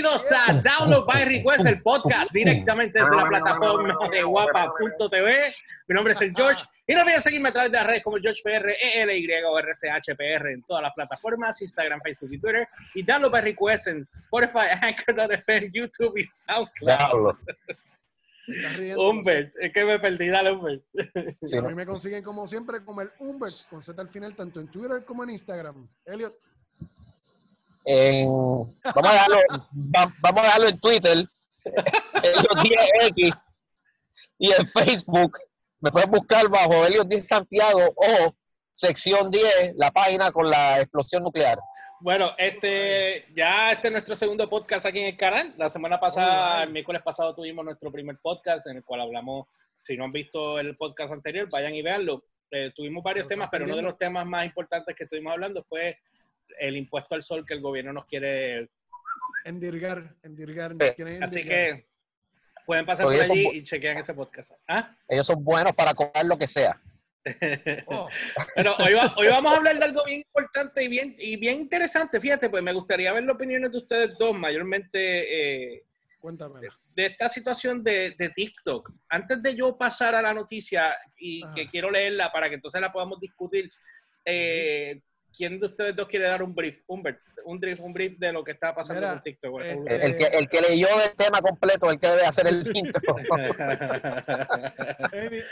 Bienvenidos a Download by Request, el podcast directamente desde la plataforma de guapa.tv. Mi nombre es el George y no olviden seguirme a través de las redes como GeorgePR, ELY o RCHPR en todas las plataformas, Instagram, Facebook y Twitter. Y Download by Request en Spotify, Anchor.fm, YouTube y SoundCloud. Humbert, es que me perdí, dale Humbert. a mí me consiguen como siempre como el Humbert con Z al final, tanto en Twitter como en Instagram. Elliot. Vamos, a dejarlo, vamos a dejarlo en Twitter, Elliot 10X, y en Facebook me pueden buscar bajo Elliot 10 Santiago o sección 10, la página con la explosión nuclear. Bueno, este, ya este es nuestro segundo podcast aquí en el canal. La semana pasada, el miércoles pasado, tuvimos nuestro primer podcast en el cual hablamos, si no han visto el podcast anterior, vayan y veanlo. Eh, tuvimos varios temas, pero uno de los temas más importantes que estuvimos hablando fue el impuesto al sol que el gobierno nos quiere endirgar, endirgar. Así que pueden pasar por allí y chequean ese podcast. ¿Ah? Ellos son buenos para comer lo que sea. Oh. Pero hoy, hoy, vamos a hablar de algo bien importante y bien, y bien interesante. Fíjate, pues me gustaría ver las opiniones de ustedes dos, mayormente eh, de esta situación de, de, TikTok. Antes de yo pasar a la noticia y que quiero leerla para que entonces la podamos discutir, eh, ¿quién de ustedes dos quiere dar un brief? Un, un, brief, un brief de lo que está pasando con TikTok. Este, el, que, el que leyó el tema completo, el que debe hacer el intro.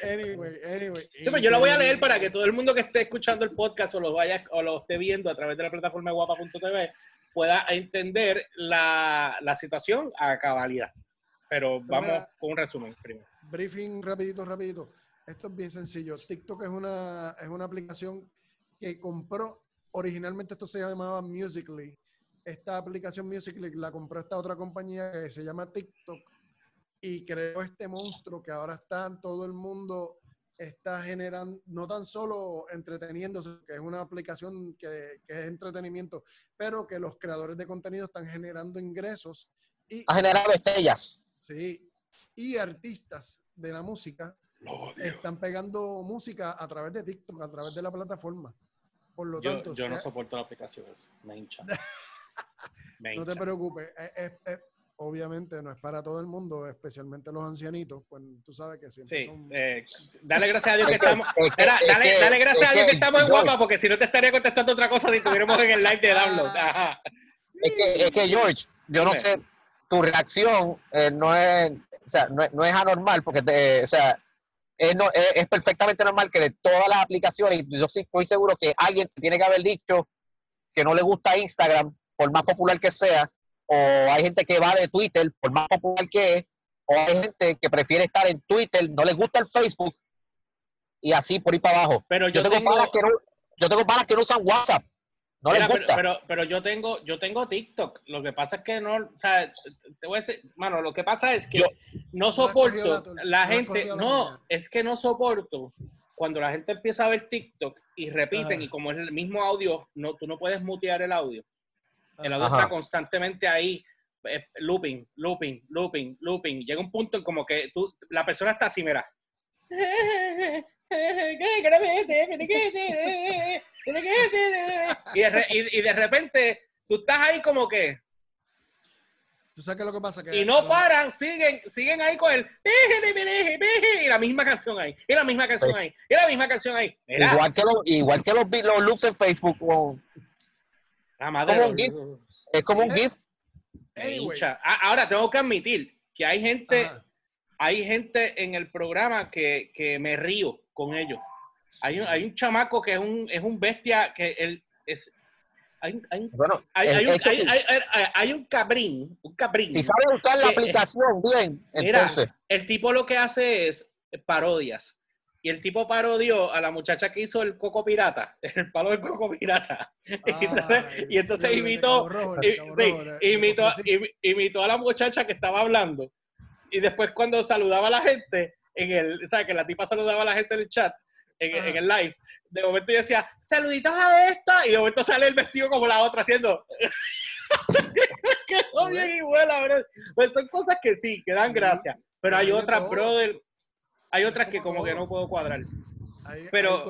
anyway, anyway. Pues yo lo voy a leer para que todo el mundo que esté escuchando el podcast o lo vaya o lo esté viendo a través de la plataforma guapa.tv pueda entender la, la situación a cabalidad. Pero vamos con un resumen primero. Briefing rapidito, rapidito. Esto es bien sencillo. TikTok es una, es una aplicación que compró originalmente esto se llamaba Musically. Esta aplicación Musically la compró esta otra compañía que se llama TikTok y creó este monstruo que ahora está en todo el mundo, está generando, no tan solo entreteniéndose, que es una aplicación que, es entretenimiento, pero que los creadores de contenido están generando ingresos. Y, ha generado estrellas. Sí, y artistas de la música están pegando música a través de TikTok, a través de la plataforma. Por lo yo, tanto, yo no soporto la aplicación, me hincha. no te preocupes, obviamente no es para todo el mundo, especialmente los ancianitos, pues tú sabes que siempre sí, eh, dale gracias a Dios que estamos, dale, dale, gracias a Dios que estamos en guapa, porque si no te estaría contestando otra cosa si estuviéramos en el live de download. Es, que, es que, George, yo no sé, tu reacción eh, no es, o sea, no, no es anormal, porque, te, o sea, es, no, es, perfectamente normal que de todas las aplicaciones, yo sí estoy seguro que alguien tiene que haber dicho que no le gusta Instagram, por más popular que sea, o hay gente que va de Twitter, por más popular que es, o hay gente que prefiere estar en Twitter, no le gusta el Facebook, y así por ir para abajo. Pero yo, tengo, que no, yo tengo panas que no usan WhatsApp. No Pero, pero, yo tengo, yo tengo TikTok. Lo que pasa es que no, o sea, te voy a decir, mano, lo que pasa es que no soporto la, gente, no, es que no soporto cuando la gente empieza a ver TikTok y repiten y como es el mismo audio, no, tú no puedes mutear el audio. El audio está constantemente ahí, eh, looping, looping, looping, looping. Llega un punto en como que tú, la persona está así, mira. Y, de, y, de repente tú estás ahí como que. ¿Tú sabes qué es lo que pasa? y no paran, siguen, siguen ahí con el. Y la misma canción ahí. Y la misma canción ahí. Y la misma canción ahí. Igual que, los, igual que los, los loops en Facebook. La madre. Como GIF. Es como un GIF. Ah, ahora tengo que admitir que hay gente, hay gente en el programa que, que me río con ellos. Hay un, hay un chamaco que es un, es un bestia que él es. Hay, hay, bueno, hay, hay, un, hay, un cabrín, un cabrín. Si sabe usar la aplicación bien, entonces. el tipo lo que hace es parodias. Y el tipo parodió a la muchacha que hizo el coco pirata, el palo del coco pirata. y entonces, y entonces imitó, imitó, imitó a la muchacha que estaba hablando. Y después cuando saludaba a la gente, en el, ¿sabes? Que la tipa saludaba a la gente en el chat, en, el live. De momento yo decía, saluditos a esta, y de momento sale el vestido como la otra haciendo. Quedó bien buena, Pues son cosas que sí, que dan gracia. Pero hay otras, brother, hay otras que como que no puedo cuadrar. Hay, pero,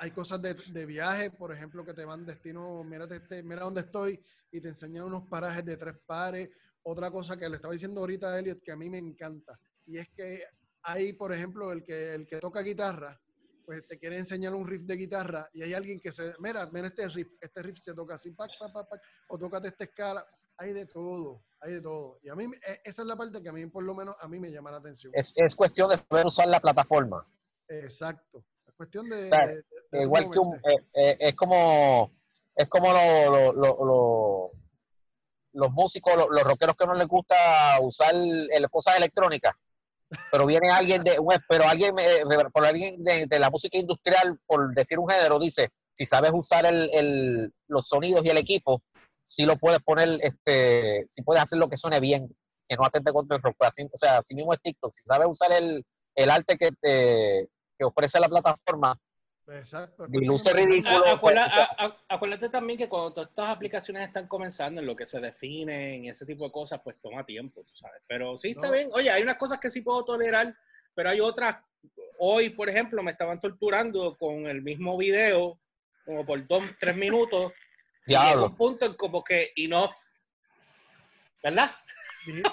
hay cosas, de, de, viaje, por ejemplo, que te van destino, mira, mira dónde estoy y te enseñan unos parajes de tres pares otra cosa que le estaba diciendo ahorita a Elliot que a mí me encanta, y es que hay, por ejemplo, el que, el que toca guitarra, pues te quiere enseñar un riff de guitarra y hay alguien que se, mira, mira este riff, este riff se toca así, pac, pac, pac, pac, o tócate esta escala, hay de todo, hay de todo. Y a mí, e, esa es la parte que a mí, por lo menos, a mí me llama la atención. Es, es cuestión de saber usar la plataforma. Exacto. Es cuestión de... igual que un, eh, eh, es como, es como lo, lo, lo, los músicos, los, rockeros que no les gusta usar el, cosas electrónicas pero viene alguien de pero alguien por alguien de, la música industrial por decir un género dice si sabes usar el, los sonidos y el equipo si lo puedes poner este si puedes hacer lo que suene bien que no atente contra el rock. O sea si mismo es TikTok. Si sabes usar el, el arte que te que ofrece la plataforma Exacto. luce ridículo. acuérdate también que cuando todas estas aplicaciones están comenzando en lo que se definen y ese tipo de cosas, pues toma tiempo, tú sabes. Pero sí está bien. Oye, hay unas cosas que sí puedo tolerar, pero hay otras. Hoy, por ejemplo, me estaban torturando con el mismo video, como por dos, tres minutos. Diablo. Y en un punto como que enough. ¿Verdad?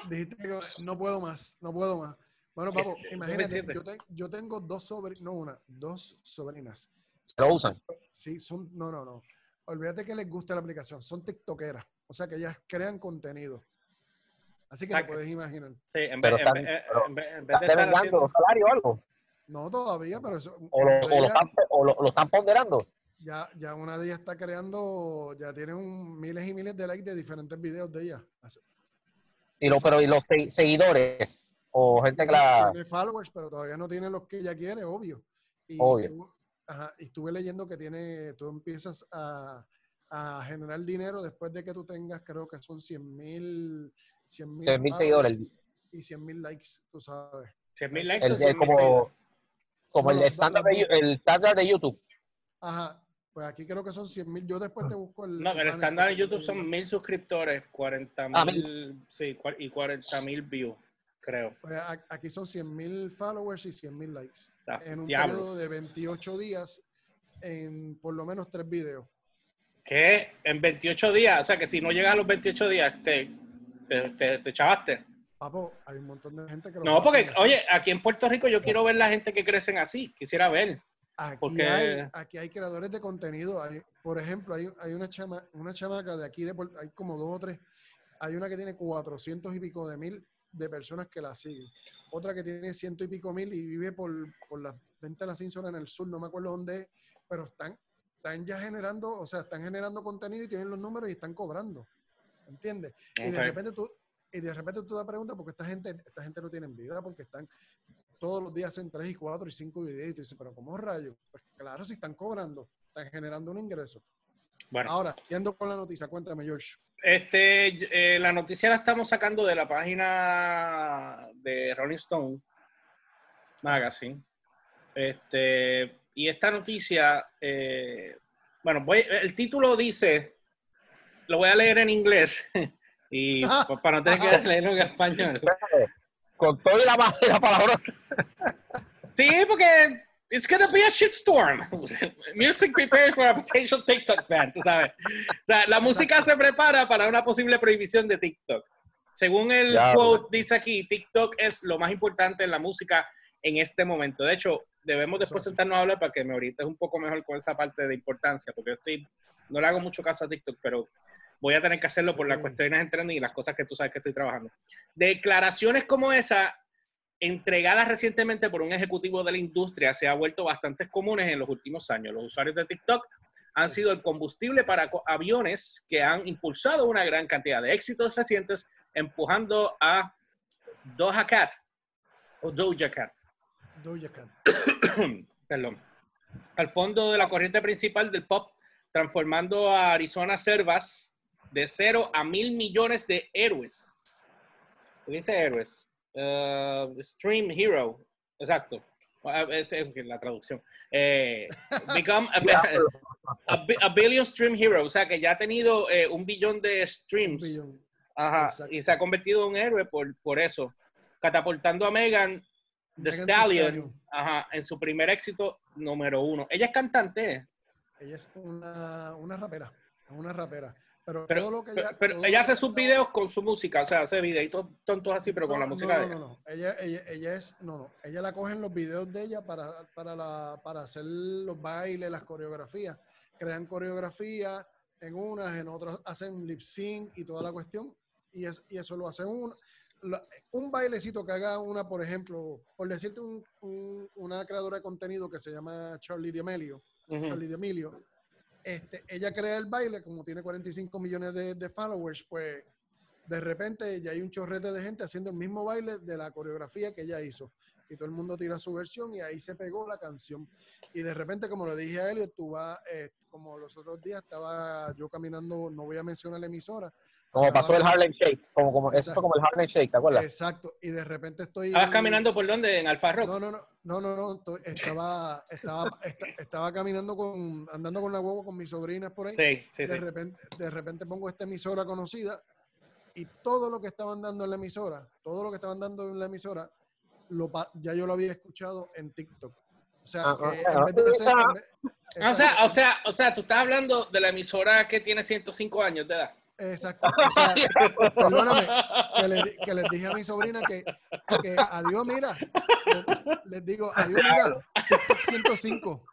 Dijiste que no puedo más, no puedo más. Bueno, Papo, imagínate, yo, tengo dos sobrinas, no una, dos sobrinas. ¿Lo usan? Sí, son, no, no, no. Olvídate que les gusta la aplicación, son tiktokeras, o sea que ellas crean contenido. Así que te puedes imaginar. Sí, en vez, están, en, en, vez de estar haciendo... salario o algo? No, todavía, pero eso... O lo, o lo, están, o lo, están, ponderando. Ya, ya una de ellas está creando, ya tiene un, miles y miles de likes de diferentes videos de ella. Y lo, pero y los seguidores, o gente que la... Tiene followers, pero todavía no tiene los que ella quiere, obvio. Y, obvio. ajá, y estuve leyendo que tiene, tú empiezas a, a, generar dinero después de que tú tengas, creo que son 100 mil 100 mil seguidores. Y 100 mil likes, tú sabes. 100 mil likes. El, o 100 como, como el, estándar de, el estándar de YouTube. Ajá. Pues aquí creo que son 100 mil. Yo después te busco el. No, el estándar de YouTube son mil suscriptores, 40 ah, mil. sí, y 40 mil views creo. Pues aquí son 100.000 followers y 100.000 likes. Ah, en un periodo de 28 días, en por lo menos tres videos. ¿Qué? En 28 días. O sea, que si no llegas a los 28 días, te, te, te, chavaste. Papo, hay un montón de gente que lo No, porque, oye, aquí en Puerto Rico yo quiero ver la gente que crecen así. Quisiera ver. Aquí, porque... hay, aquí hay creadores de contenido. Hay, por ejemplo, hay, hay una, chama, una chamaca de aquí, de, hay como dos o tres. Hay una que tiene 400 y pico de mil de personas que la siguen. Otra que tiene ciento y pico mil y vive por, por las ventas de la Simpson en el sur, no me acuerdo dónde, pero están, están ya generando, o sea, están generando contenido y tienen los números y están cobrando. ¿Entiendes? Y de repente tú, y de repente tú te preguntas porque esta gente, esta gente no tiene vida, porque están todos los días en tres y cuatro y cinco videos y tú dices, pero ¿cómo rayos? Pues claro, si están cobrando, están generando un ingreso. Bueno. Ahora, yendo con la noticia, cuéntame, George. Este, eh, la noticia la estamos sacando de la página de Rolling Stone Magazine. Este, y esta noticia, eh, bueno, voy, el título dice, lo voy a leer en inglés y pues, para no tener que leerlo en español. Con toda la, la palabra. Sí, porque it's gonna be a shitstorm. Music prepares for a potential TikTok ban, tú sabes. O sea, la música se prepara para una posible prohibición de TikTok. Según el quote dice aquí, TikTok es lo más importante en la música en este momento. De hecho, debemos después sentarnos a hablar para que me orientes un poco mejor con esa parte de importancia, porque yo estoy, no le hago mucho caso a TikTok, pero voy a tener que hacerlo por las cuestiones de trending y las cosas que tú sabes que estoy trabajando. Declaraciones como esa entregada recientemente por un ejecutivo de la industria, se ha vuelto bastante comunes en los últimos años. Los usuarios de TikTok han sido el combustible para aviones que han impulsado una gran cantidad de éxitos recientes, empujando a Doja Cat o Doja Cat. Doja Cat. Perdón. Al fondo de la corriente principal del pop, transformando a Arizona Servas de cero a mil millones de héroes. ¿Qué dice héroes? Uh, stream Hero, exacto. Ah, es, la traducción. Eh, become a, billion stream hero, o sea que ya ha tenido eh, un billón de streams. Ajá, y se ha convertido en un héroe por, por eso, catapultando a Megan The Stallion, ajá, en su primer éxito número uno. Ella es cantante. Ella es una, una rapera, una rapera. Pero, Pero, todo lo que pero- ella, pero ella hace sus videos con su música, o sea, hace videitos tontos así, pero con la música no, de ella. no, no. Ella, ella, ella es, no, no. Ella la cogen los videos de ella para, para, la, para hacer los bailes, las coreografías. Crean coreografía en unas, en otras hacen lip sync y toda la cuestión. Y, es, y eso lo hacen un, un bailecito que haga una, por ejemplo, por decirte un- un- una creadora de contenido que se llama Charlie D'Amelio. Ujú. Charlie D'Amelio, este, ella crea el baile, como tiene 45 millones de, de followers, pues de repente ya hay un chorrete de gente haciendo el mismo baile de la coreografía que ella hizo. Y todo el mundo tira su versión y ahí se pegó la canción. Y de repente, como le dije a Elliot, tú vas, eh, como los otros días estaba yo caminando, no voy a mencionar la emisora. Como pasó el Harlem Shake, como, como, eso fue como el Harlem Shake, ¿te acuerdas? Exacto. Y de repente estoy... ¿Estabas caminando por dónde? ¿En Alfa Rock? No, no, no, no, no, no, estoy- estaba, estaba, esta- estaba caminando con, andando con la huevo con mis sobrinas por ahí. Sí, sí, de sí. repente, de repente pongo esta emisora conocida y todo lo que estaban dando en la emisora, todo lo que estaban dando en la emisora, lo, ya yo lo había escuchado en TikTok. O sea, Ah, ah, en vez de ser- ah. en vez- Ah, O sea, o sea, o sea, tú estás hablando de la emisora que tiene 105 años de edad. Exacto. O sea, perdóname, que, le- que les dije a mi sobrina que, que adiós, mira. Les, les digo, adiós, mira. TikTok 105.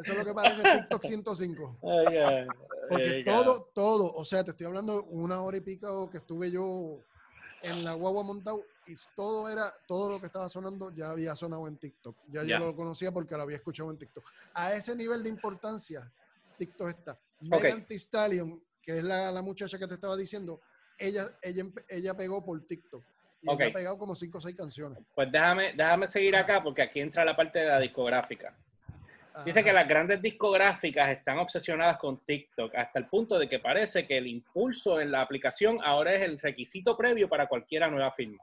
Eso es lo que parece TikTok 105. Ay, ay, Porque ay, todo, todo, o sea, te estoy hablando una hora y pico que estuve yo en la guagua montado y todo era, todo lo que estaba sonando ya había sonado en TikTok. Ya, Ya. yo lo conocía porque lo había escuchado en TikTok. A ese nivel de importancia, TikTok está. Megan Thee Stallion, que es la, la muchacha que te estaba diciendo, ella, ella, ella pegó por TikTok. Y Ok. ella ha pegado como 5 o 6 canciones. Pues déjame, déjame seguir acá porque aquí entra la parte de la discográfica. Dice que las grandes discográficas están obsesionadas con TikTok hasta el punto de que parece que el impulso en la aplicación ahora es el requisito previo para cualquiera nueva firma.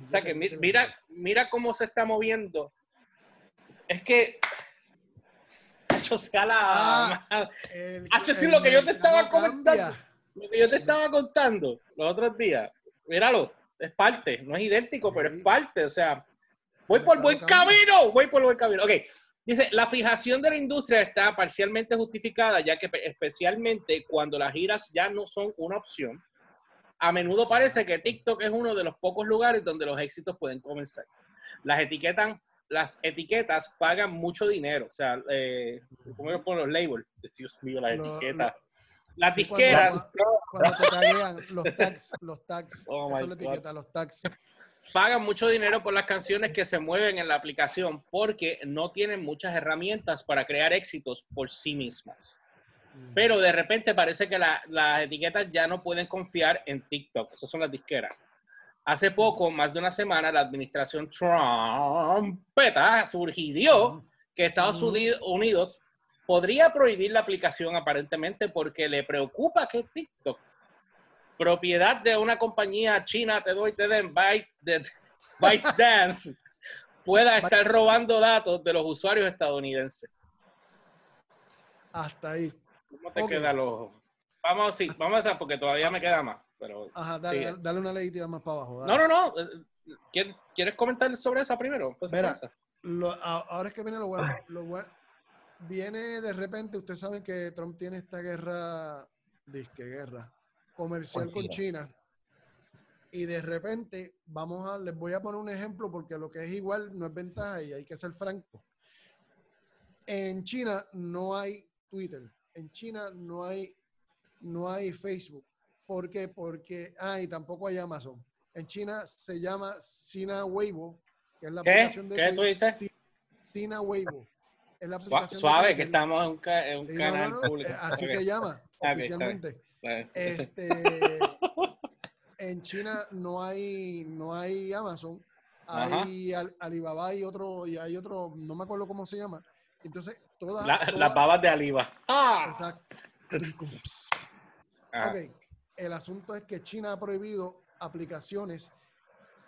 O sea que mi- mira, mira cómo se está moviendo. Es que. Hacho, sea la Ah. El- Hacho, sí, el lo que yo te estaba comentando. Lo que yo te estaba contando los otros días. Míralo, es parte. No es idéntico, pero es parte. O sea, voy por buen cambia. camino. Voy por buen camino. Ok. Dice, la fijación de la industria está parcialmente justificada, ya que pe- especialmente cuando las giras ya no son una opción, a menudo parece que TikTok es uno de los pocos lugares donde los éxitos pueden comenzar. Las etiquetas, las etiquetas pagan mucho dinero, o sea, eh, ¿cómo por los labels? Dios mío, las Lo- etiquetas. Las Sí, disqueras Cuando, cuando te taguean los tags, los tags. Oh eso God. etiqueta, los tags. Pagan mucho dinero por las canciones que se mueven en la aplicación porque no tienen muchas herramientas para crear éxitos por sí mismas. Pero de repente parece que la- las etiquetas ya no pueden confiar en TikTok. Esas son las disqueras. Hace poco, más de una semana, la administración Trumpeta sugirió que Estados. Uni- Unidos podría prohibir la aplicación aparentemente porque le preocupa que TikTok, propiedad de una compañía china, te doy, te den, Byte, de, ByteDance, pueda estar robando datos de los usuarios estadounidenses. Hasta ahí. ¿Cómo te queda los...? Vamos, sí, vamos a estar porque todavía me queda más. Pero, Ajá, dale, sí. dale, dale una leitida más para abajo. No, dale. no, no. eh, ¿Quieres, comentar sobre esa primero? Pues, Mira. Lo- ahora es que viene lo bueno. Lo bueno. Viene de repente, ustedes saben que Trump tiene esta guerra, disque guerra, comercial Con China. Y de repente, vamos a, les voy a poner un ejemplo porque lo que es igual no es ventaja y hay que ser franco. En China no hay Twitter. En China no hay, no hay Facebook. ¿Por qué? Porque, ah, y tampoco hay Amazon. En China se llama Sina Weibo, que es la ¿Qué? aplicación de ¿Qué Twitter. Sina Weibo. Es la Sua- aplicación de Suave, que estamos en un, ca- en un Sí, no, canal no, no, público. Así se llama oficialmente. Este, en China no hay, no hay Amazon, hay Al- Alibaba y otro, y hay otro, no me acuerdo cómo se llama. Entonces, todas, La- todas- las babas de Aliva. ¡Ah! exacto. Ah, Ok, el asunto es que China ha prohibido aplicaciones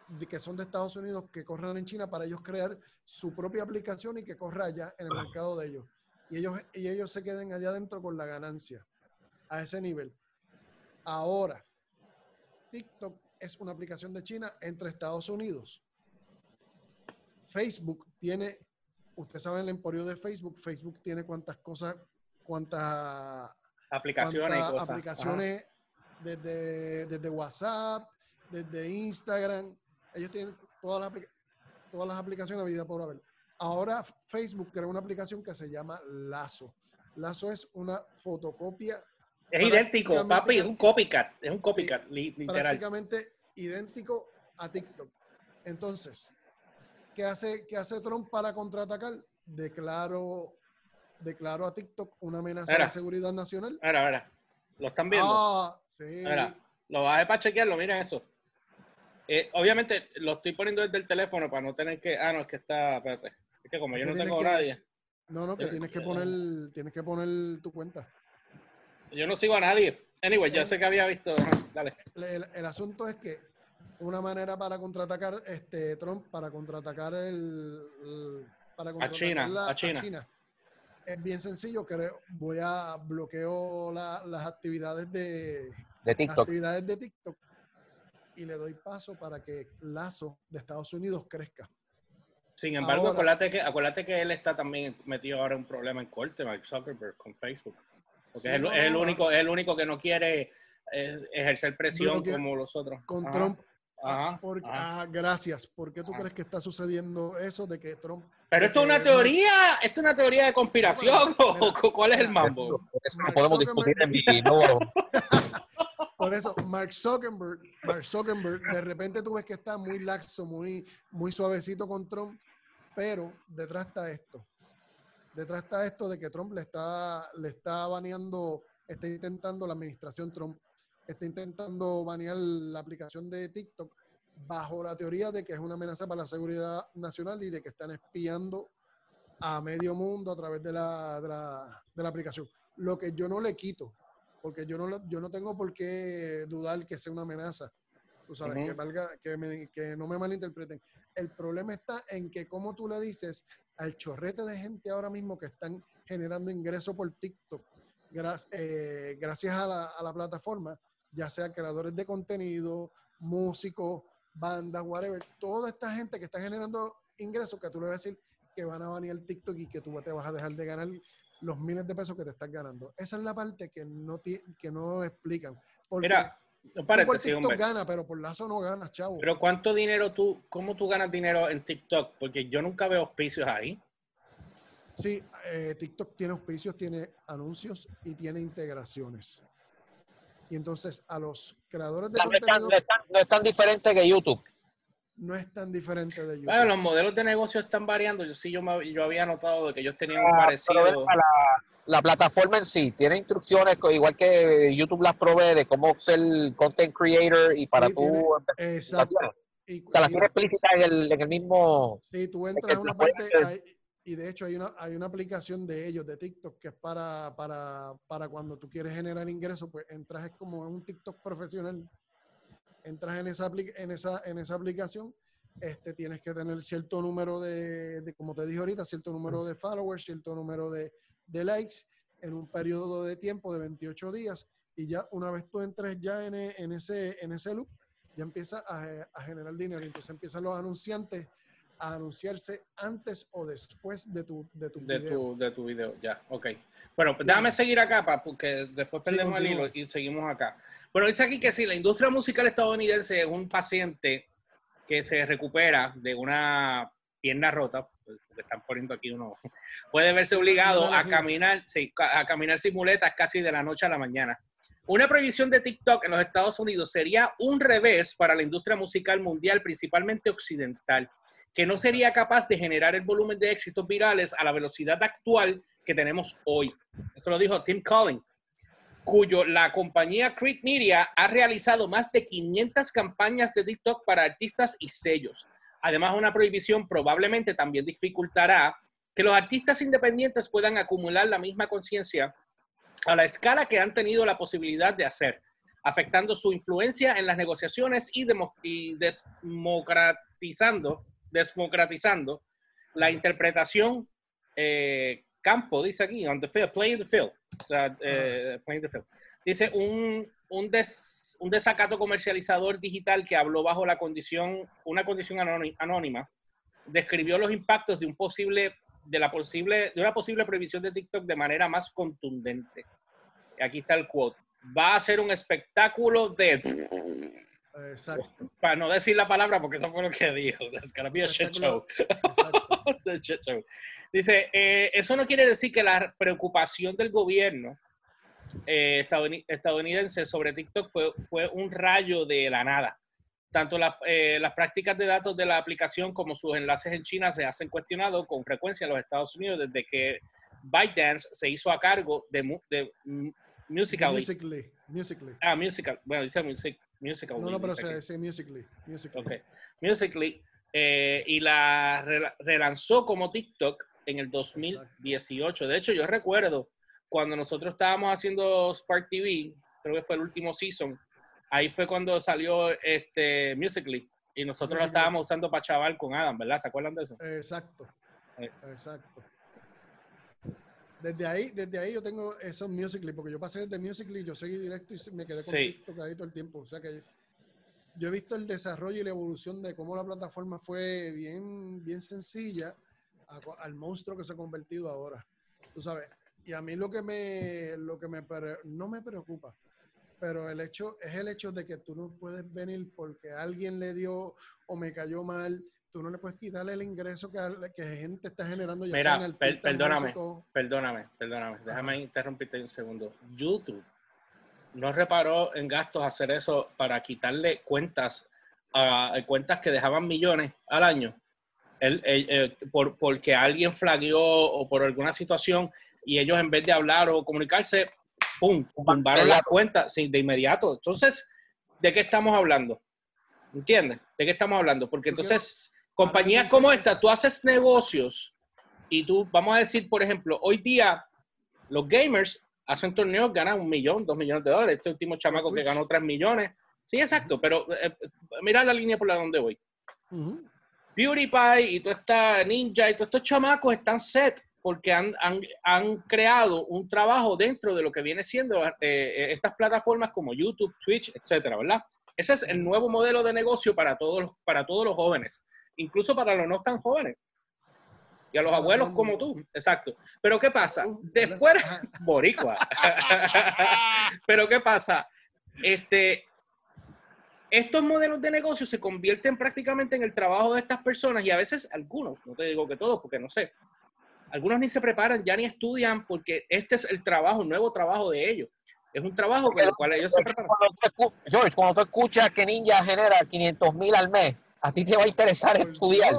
de- que son de Estados Unidos que corran en China para ellos crear su propia aplicación y que corra allá en el mercado de ellos. Y ellos, y ellos se queden allá adentro con la ganancia a ese nivel. Ahora, TikTok es una aplicación de China entre Estados Unidos. Facebook tiene, usted sabe el emporio de Facebook, Facebook tiene cuántas cosas, cuántas Aplicaciones y cosas. Aplicaciones desde, desde WhatsApp, desde Instagram. Ellos tienen todas las, todas las aplicaciones a vida por haber. Ahora Facebook creó una aplicación que se llama Lazo. Lazo es una fotocopia. Es idéntico, papi, es un copycat, es un copycat, literal. Prácticamente idéntico a TikTok. Entonces, ¿qué hace, qué hace Trump para contraatacar? Declaro, declaro a TikTok una amenaza a la seguridad nacional. Ahora, ahora. ¿Lo están viendo? Ah, sí. Ahora, lo bajé para chequearlo, miren eso. Eh, obviamente lo estoy poniendo desde el teléfono para no tener que. Ah, no, es que está. Espérate. Es que como yo no tengo nadie. No, no, que tienes que poner, tienes que poner tu cuenta. Yo no sigo a nadie. Anyway, ya sé que había visto. Dale. El, asunto es que una manera para contraatacar este Trump, para contraatacar el, para a China, a China. Es bien sencillo, creo. Voy a bloqueo las actividades de, de TikTok. actividades de TikTok y le doy paso para que Lazo de Estados Unidos crezca. Sin embargo, acuérdate, que, acuérdate que él está también metido ahora en un problema en corte, Mark Zuckerberg, con Facebook. Porque es, el, único, es el único que no quiere eh, ejercer presión como los otros. Con Trump. Ah, ah, gracias. ¿Por qué tú crees que está sucediendo eso de que Trump... Pero esto es una teoría, esto es una teoría de conspiración. ¿Cuál es el mambo? Eso no podemos discutir en mi Por eso, Mark Zuckerberg, Mark Zuckerberg, de repente tú ves que está muy laxo, muy, muy suavecito con Trump, pero detrás está esto. Detrás está esto de que Trump le está, le está baneando, está intentando la administración Trump, está intentando banear la aplicación de TikTok bajo la teoría de que es una amenaza para la seguridad nacional y de que están espiando a medio mundo a través de la, de la, de la aplicación. Lo que yo no le quito porque yo no, yo no tengo por qué dudar que sea una amenaza. Tú sabes, que, valga, que, que no me malinterpreten. El problema está en que como tú le dices al chorrete de gente ahora mismo que están generando ingresos por TikTok, eh, gracias a la, plataforma, ya sea creadores de contenido, músicos, bandas, whatever, toda esta gente que está generando ingresos que tú le vas a decir que van a banear TikTok y que tú te vas a dejar de ganar los miles de pesos que te estás ganando. Esa es la parte que no, que no explican. Mira, párate, por TikTok gana, pero por Lazo no ganas, chavo. Pero ¿cuánto dinero tú, cómo tú ganas dinero en TikTok? Porque yo nunca veo auspicios ahí. Sí, eh, TikTok tiene auspicios, tiene anuncios y tiene integraciones. Y entonces a los creadores de contenido... no es tan diferente que YouTube no es tan diferente de YouTube. Bueno, los modelos de negocio están variando. Yo sí, yo, yo había notado de que ellos tenían un ah, parecido. La, la, plataforma en sí tiene instrucciones, igual que YouTube las provee, de cómo ser content creator y para tú. exacto. Y, o sea, las tiene explícitas en el, en el mismo. Sí, tú entras a una parte. y de hecho, hay una, hay una aplicación de ellos, de TikTok, que es para, para, para cuando tú quieres generar ingresos, pues entras es como un TikTok profesional entras en esa, en esa, en esa aplicación, este, tienes que tener cierto número de, como te dije ahorita, cierto número de followers, cierto número de, de, likes en un periodo de tiempo de 28 días y ya una vez tú entres ya en, en ese, en ese loop, ya empieza a, a, generar dinero. Entonces empiezan los anunciantes a anunciarse antes o después de tu, de tu de video. Tu, de tu video, ya, ok. Bueno, pues déjame seguir acá, pa, porque después perdemos el hilo y seguimos acá. Bueno, dice aquí que si la industria musical estadounidense es un paciente que se recupera de una pierna rota, porque están poniendo aquí uno, puede verse obligado a caminar, sí, a caminar sin muletas casi de la noche a la mañana. Una prohibición de TikTok en los Estados Unidos sería un revés para la industria musical mundial, principalmente occidental que no sería capaz de generar el volumen de éxitos virales a la velocidad actual que tenemos hoy. Eso lo dijo Tim Collins, cuyo la compañía Creed Media ha realizado más de 500 campañas de TikTok para artistas y sellos. Además, una prohibición probablemente también dificultará que los artistas independientes puedan acumular la misma conciencia a la escala que han tenido la posibilidad de hacer, afectando su influencia en las negociaciones y, y democratizando la interpretación eh, campo, dice aquí, on the field, play the field. O eh, the field. Dice un, un, des, un, desacato comercializador digital que habló bajo la condición, una condición anónima, describió los impactos de un posible, de la posible, de una posible prohibición de TikTok de manera más contundente. aquí está el quote, va a ser un espectáculo de... Exacto. Para no decir la palabra, porque eso fue lo que dijo. It's gonna be a shit show. shit show. Dice, eh, eso no quiere decir que la preocupación del gobierno eh, estadounidense sobre TikTok fue, fue un rayo de la nada. Tanto eh, las prácticas de datos de la aplicación como sus enlaces en China se hacen cuestionados con frecuencia en los Estados Unidos desde que ByteDance se hizo a cargo de, de Musical.ly. Musically. Musically. Ah, Musical. Bueno, dice music, Musical. No, no, pero se dice Musically. Musically. Okay. Musically. Eh, y la relanzó como TikTok en el 2018. De hecho, yo recuerdo cuando nosotros estábamos haciendo Spark TV, creo que fue el último season, ahí fue cuando salió este Musically y nosotros lo estábamos usando para chaval con Adam, ¿verdad? ¿Se acuerdan de eso? Exacto. Exacto. Desde ahí, desde ahí yo tengo esos Musically, porque yo pasé desde Musically, yo seguí directo y me quedé con TikTok ahí todo el tiempo. O sea que yo he visto el desarrollo y la evolución de cómo la plataforma fue bien, bien sencilla al monstruo que se ha convertido ahora. Tú sabes, y a mí lo que me, lo que me, no me preocupa, pero el hecho es el hecho de que tú no puedes venir porque alguien le dio o me cayó mal, tú no le puedes quitarle el ingreso que, que gente está generando. Ya Mira, el perdóname, perdóname, perdóname, déjame interrumpirte un segundo. YouTube no reparó en gastos hacer eso para quitarle cuentas a cuentas que dejaban millones al año. El, por, porque alguien flagueó o por alguna situación y ellos en vez de hablar o comunicarse, ¡pum! tumbaron la cuenta sí, de inmediato. Entonces, ¿de qué estamos hablando? ¿Entiendes? ¿De qué estamos hablando? Porque entonces, compañías como esta, tú haces negocios y tú, vamos a decir, por ejemplo, hoy día los gamers hacen torneos, ganan un millón, dos millones de dólares. Este último chamaco que ganó tres millones. Sí, exacto, pero eh, mira la línea por la donde voy. Beauty Pie y toda esta ninja y todos estos chamacos están set porque han, han, creado un trabajo dentro de lo que viene siendo eh, eh, estas plataformas como YouTube, Twitch, etcétera, ¿verdad? Ese es el nuevo modelo de negocio para todos, para todos los jóvenes, incluso para los no tan jóvenes. Y a los abuelos como tú, exacto. Pero ¿qué pasa? Después, boricua. Pero ¿qué pasa? Este, estos modelos de negocio se convierten prácticamente en el trabajo de estas personas y a veces algunos, no te digo que todos, porque no sé, algunos ni se preparan, ya ni estudian, porque este es el trabajo, el nuevo trabajo de ellos. Es un trabajo con el cual ellos se preparan. George, cuando tú escuchas que Ninja genera 500 mil al mes, a ti te va a interesar estudiar.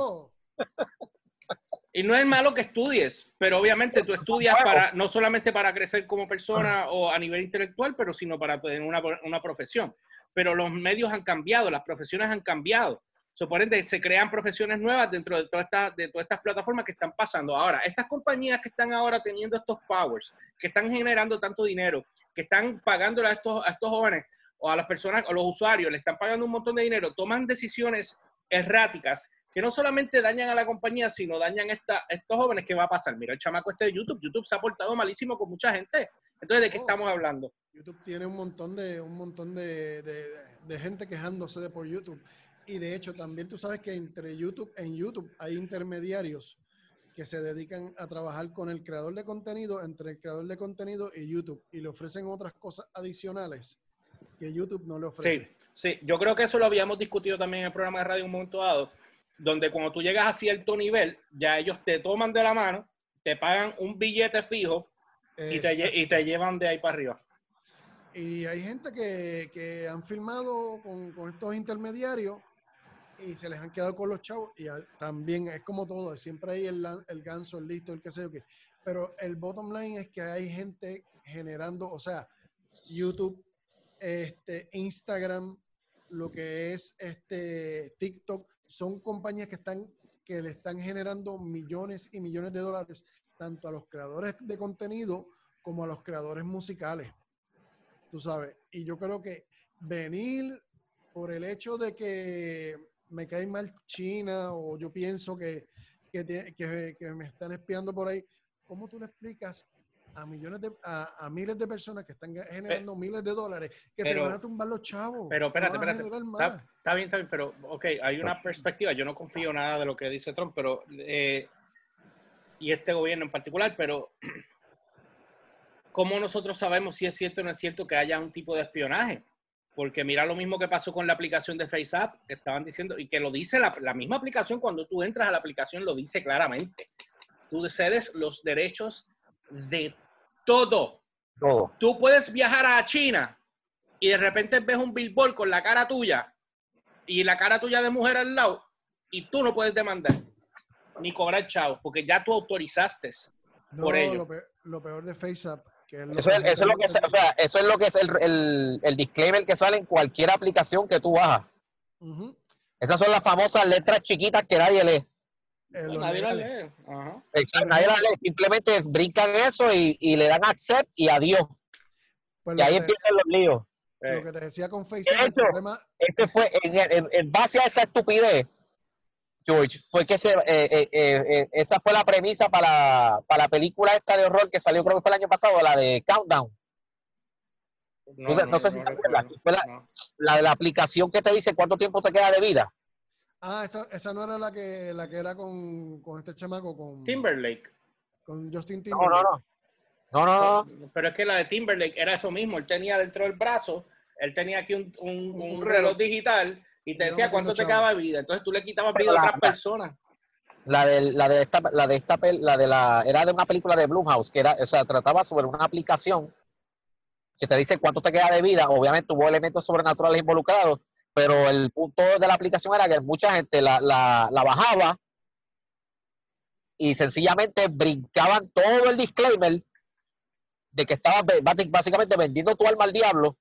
Y no es malo que estudies, pero obviamente tú estudias para no solamente para crecer como persona o a nivel intelectual, pero sino para tener una, una profesión. Pero los medios han cambiado, las profesiones han cambiado. So, se crean profesiones nuevas dentro de, toda esta, de todas estas plataformas que están pasando. Ahora, estas compañías que están ahora teniendo estos powers, que están generando tanto dinero, que están pagando a estos, a estos jóvenes o a las personas, a los usuarios, le están pagando un montón de dinero, toman decisiones erráticas que no solamente dañan a la compañía, sino dañan a, estos jóvenes. ¿Qué va a pasar? Mira el chamaco este de YouTube. YouTube se ha portado malísimo con mucha gente. Entonces, ¿de qué oh. estamos hablando? YouTube tiene un montón de, un montón de, de, de gente quejándose de por YouTube. Y de hecho, también tú sabes que entre YouTube, en YouTube hay intermediarios que se dedican a trabajar con el creador de contenido, entre el creador de contenido y YouTube, y le ofrecen otras cosas adicionales que YouTube no le ofrece. Sí, sí, yo creo que eso lo habíamos discutido también en el programa de radio un momento dado, donde cuando tú llegas a cierto nivel, ya ellos te toman de la mano, te pagan un billete fijo y te, y te, llevan de ahí para arriba. Y hay gente que, que han filmado con, con estos intermediarios y se les han quedado con los chavos y también es como todo, siempre hay el, el ganso, el listo, el que sé yo qué. Pero el bottom line es que hay gente generando, o sea, YouTube, este, Instagram, lo que es este TikTok, son compañías que están que le están generando millones y millones de dólares tanto a los creadores de contenido como a los creadores musicales. Tú sabes, y yo creo que venir por el hecho de que me cae mal China o yo pienso que, que, me están espiando por ahí, ¿cómo tú le explicas a millones de, a, miles de personas que están generando miles de dólares que te van a tumbar los chavos? Pero espérate, espérate. Está, bien, está bien, pero ok, hay una perspectiva. Yo no confío nada de lo que dice Trump, pero eh, y este gobierno en particular, pero ¿cómo nosotros sabemos si es cierto o no es cierto que haya un tipo de espionaje? Porque mira lo mismo que pasó con la aplicación de FaceApp, que estaban diciendo, y que lo dice la, la, misma aplicación, cuando tú entras a la aplicación lo dice claramente. Tú cedes los derechos de todo. Todo. Tú puedes viajar a China y de repente ves un billboard con la cara tuya y la cara tuya de mujer al lado y tú no puedes demandar ni cobrar chao, porque ya tú autorizaste por ello. Lo peor, lo peor de FaceApp eso, es, eso, es lo que, o sea, eso es lo que es el, el, el, disclaimer que sale en cualquier aplicación que tú bajas. Esas son las famosas letras chiquitas que nadie lee. Eh, nadie las lee. Ajá. Exacto, nadie las lee. Simplemente brincan eso y, y, le dan accept y adiós. Pues y ahí empiezan los líos. Lo que te decía con Facebook. De hecho, problema... este fue en, en, en, base a esa estupidez George, fue que se, eh, eh, eh, esa fue la premisa para, para, la película esta de horror que salió creo que fue el año pasado, la de Countdown. No, sé si te acuerdas. la, de la aplicación que te dice cuánto tiempo te queda de vida. Ah, esa, esa no era la que, la que era con, con este chamaco, con Timberlake. Con Justin Timberlake. No, no, no. No, no, no. Pero es que la de Timberlake era eso mismo. Él tenía dentro del brazo, él tenía aquí un, un, un reloj digital y te decía cuánto te quedaba vida. Entonces tú le quitabas vida a otras personas. La de, la de esta, la de esta, la de la, era de una película de Blumhouse, que era, o sea, trataba sobre una aplicación que te dice cuánto te queda de vida. Obviamente hubo elementos sobrenaturales involucrados, pero el punto de la aplicación era que mucha gente la, la, la bajaba y sencillamente brincaban todo el disclaimer de que estaba básicamente vendiendo tu alma al diablo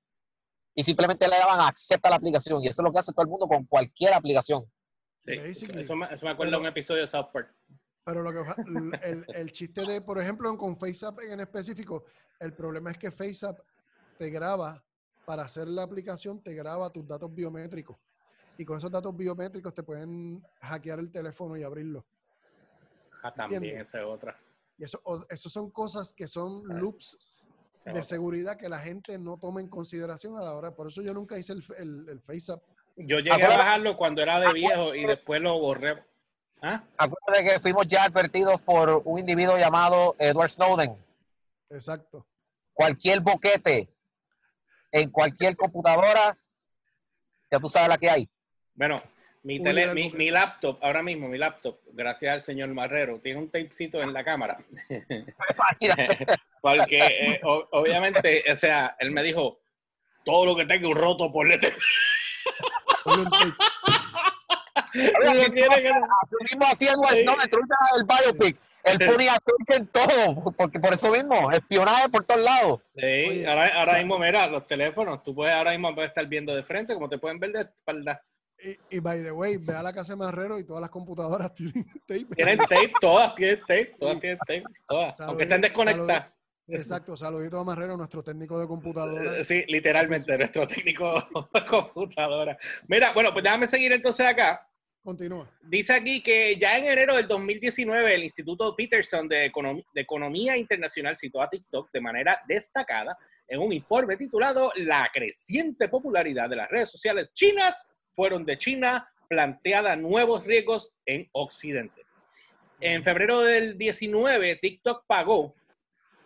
y simplemente le daban accept a la aplicación. Y eso es lo que hace todo el mundo con cualquier aplicación. Sí, eso me, eso me acuerda de un episodio de South Park. Pero lo que el, el, chiste de, por ejemplo, con FaceApp en específico, el problema es que FaceApp te graba, para hacer la aplicación, te graba tus datos biométricos. Y con esos datos biométricos te pueden hackear el teléfono y abrirlo. Ah, también, esa es otra. Y eso, eso son cosas que son loops de seguridad que la gente no toma en consideración a la hora. Por eso yo nunca hice el, el, el FaceApp. Yo llegué a bajarlo cuando era de viejo y después lo borré. ¿Ah? Acuérdate que fuimos ya advertidos por un individuo llamado Edward Snowden. Exacto. Cualquier boquete en cualquier computadora, ya tú sabes la que hay. Bueno, mi, tele, mi, mi, laptop, ahora mismo mi laptop, gracias al señor Marrero, tiene un tapecito en la cámara. Porque eh, obviamente, o sea, él me dijo, todo lo que tenga un roto por letra. mismo hacía no, el biopic. Él ponía en todo, porque por eso mismo, espionaje por todos lados. Sí, ahora, ahora mismo, mira, los teléfonos, tú puedes ahora mismo estar viendo de frente, como te pueden ver de espalda. Y, by the way, ve a la casa de Marrero y todas las computadoras tienen tape. Tienen tape, todas tienen tape, todas tienen tape, todas, aunque estén desconectadas. exacto, saludito a Marrero, nuestro técnico de computadora. Sí, literalmente, nuestro técnico de computadora. Mira, bueno, pues déjame seguir entonces acá. Continúa. Dice aquí que ya en enero del 2019 el Instituto Peterson de, de Economía Internacional citó a TikTok de manera destacada en un informe titulado La creciente popularidad de las redes sociales chinas fueron de China, planteada nuevos riesgos en Occidente. En febrero del 19, TikTok pagó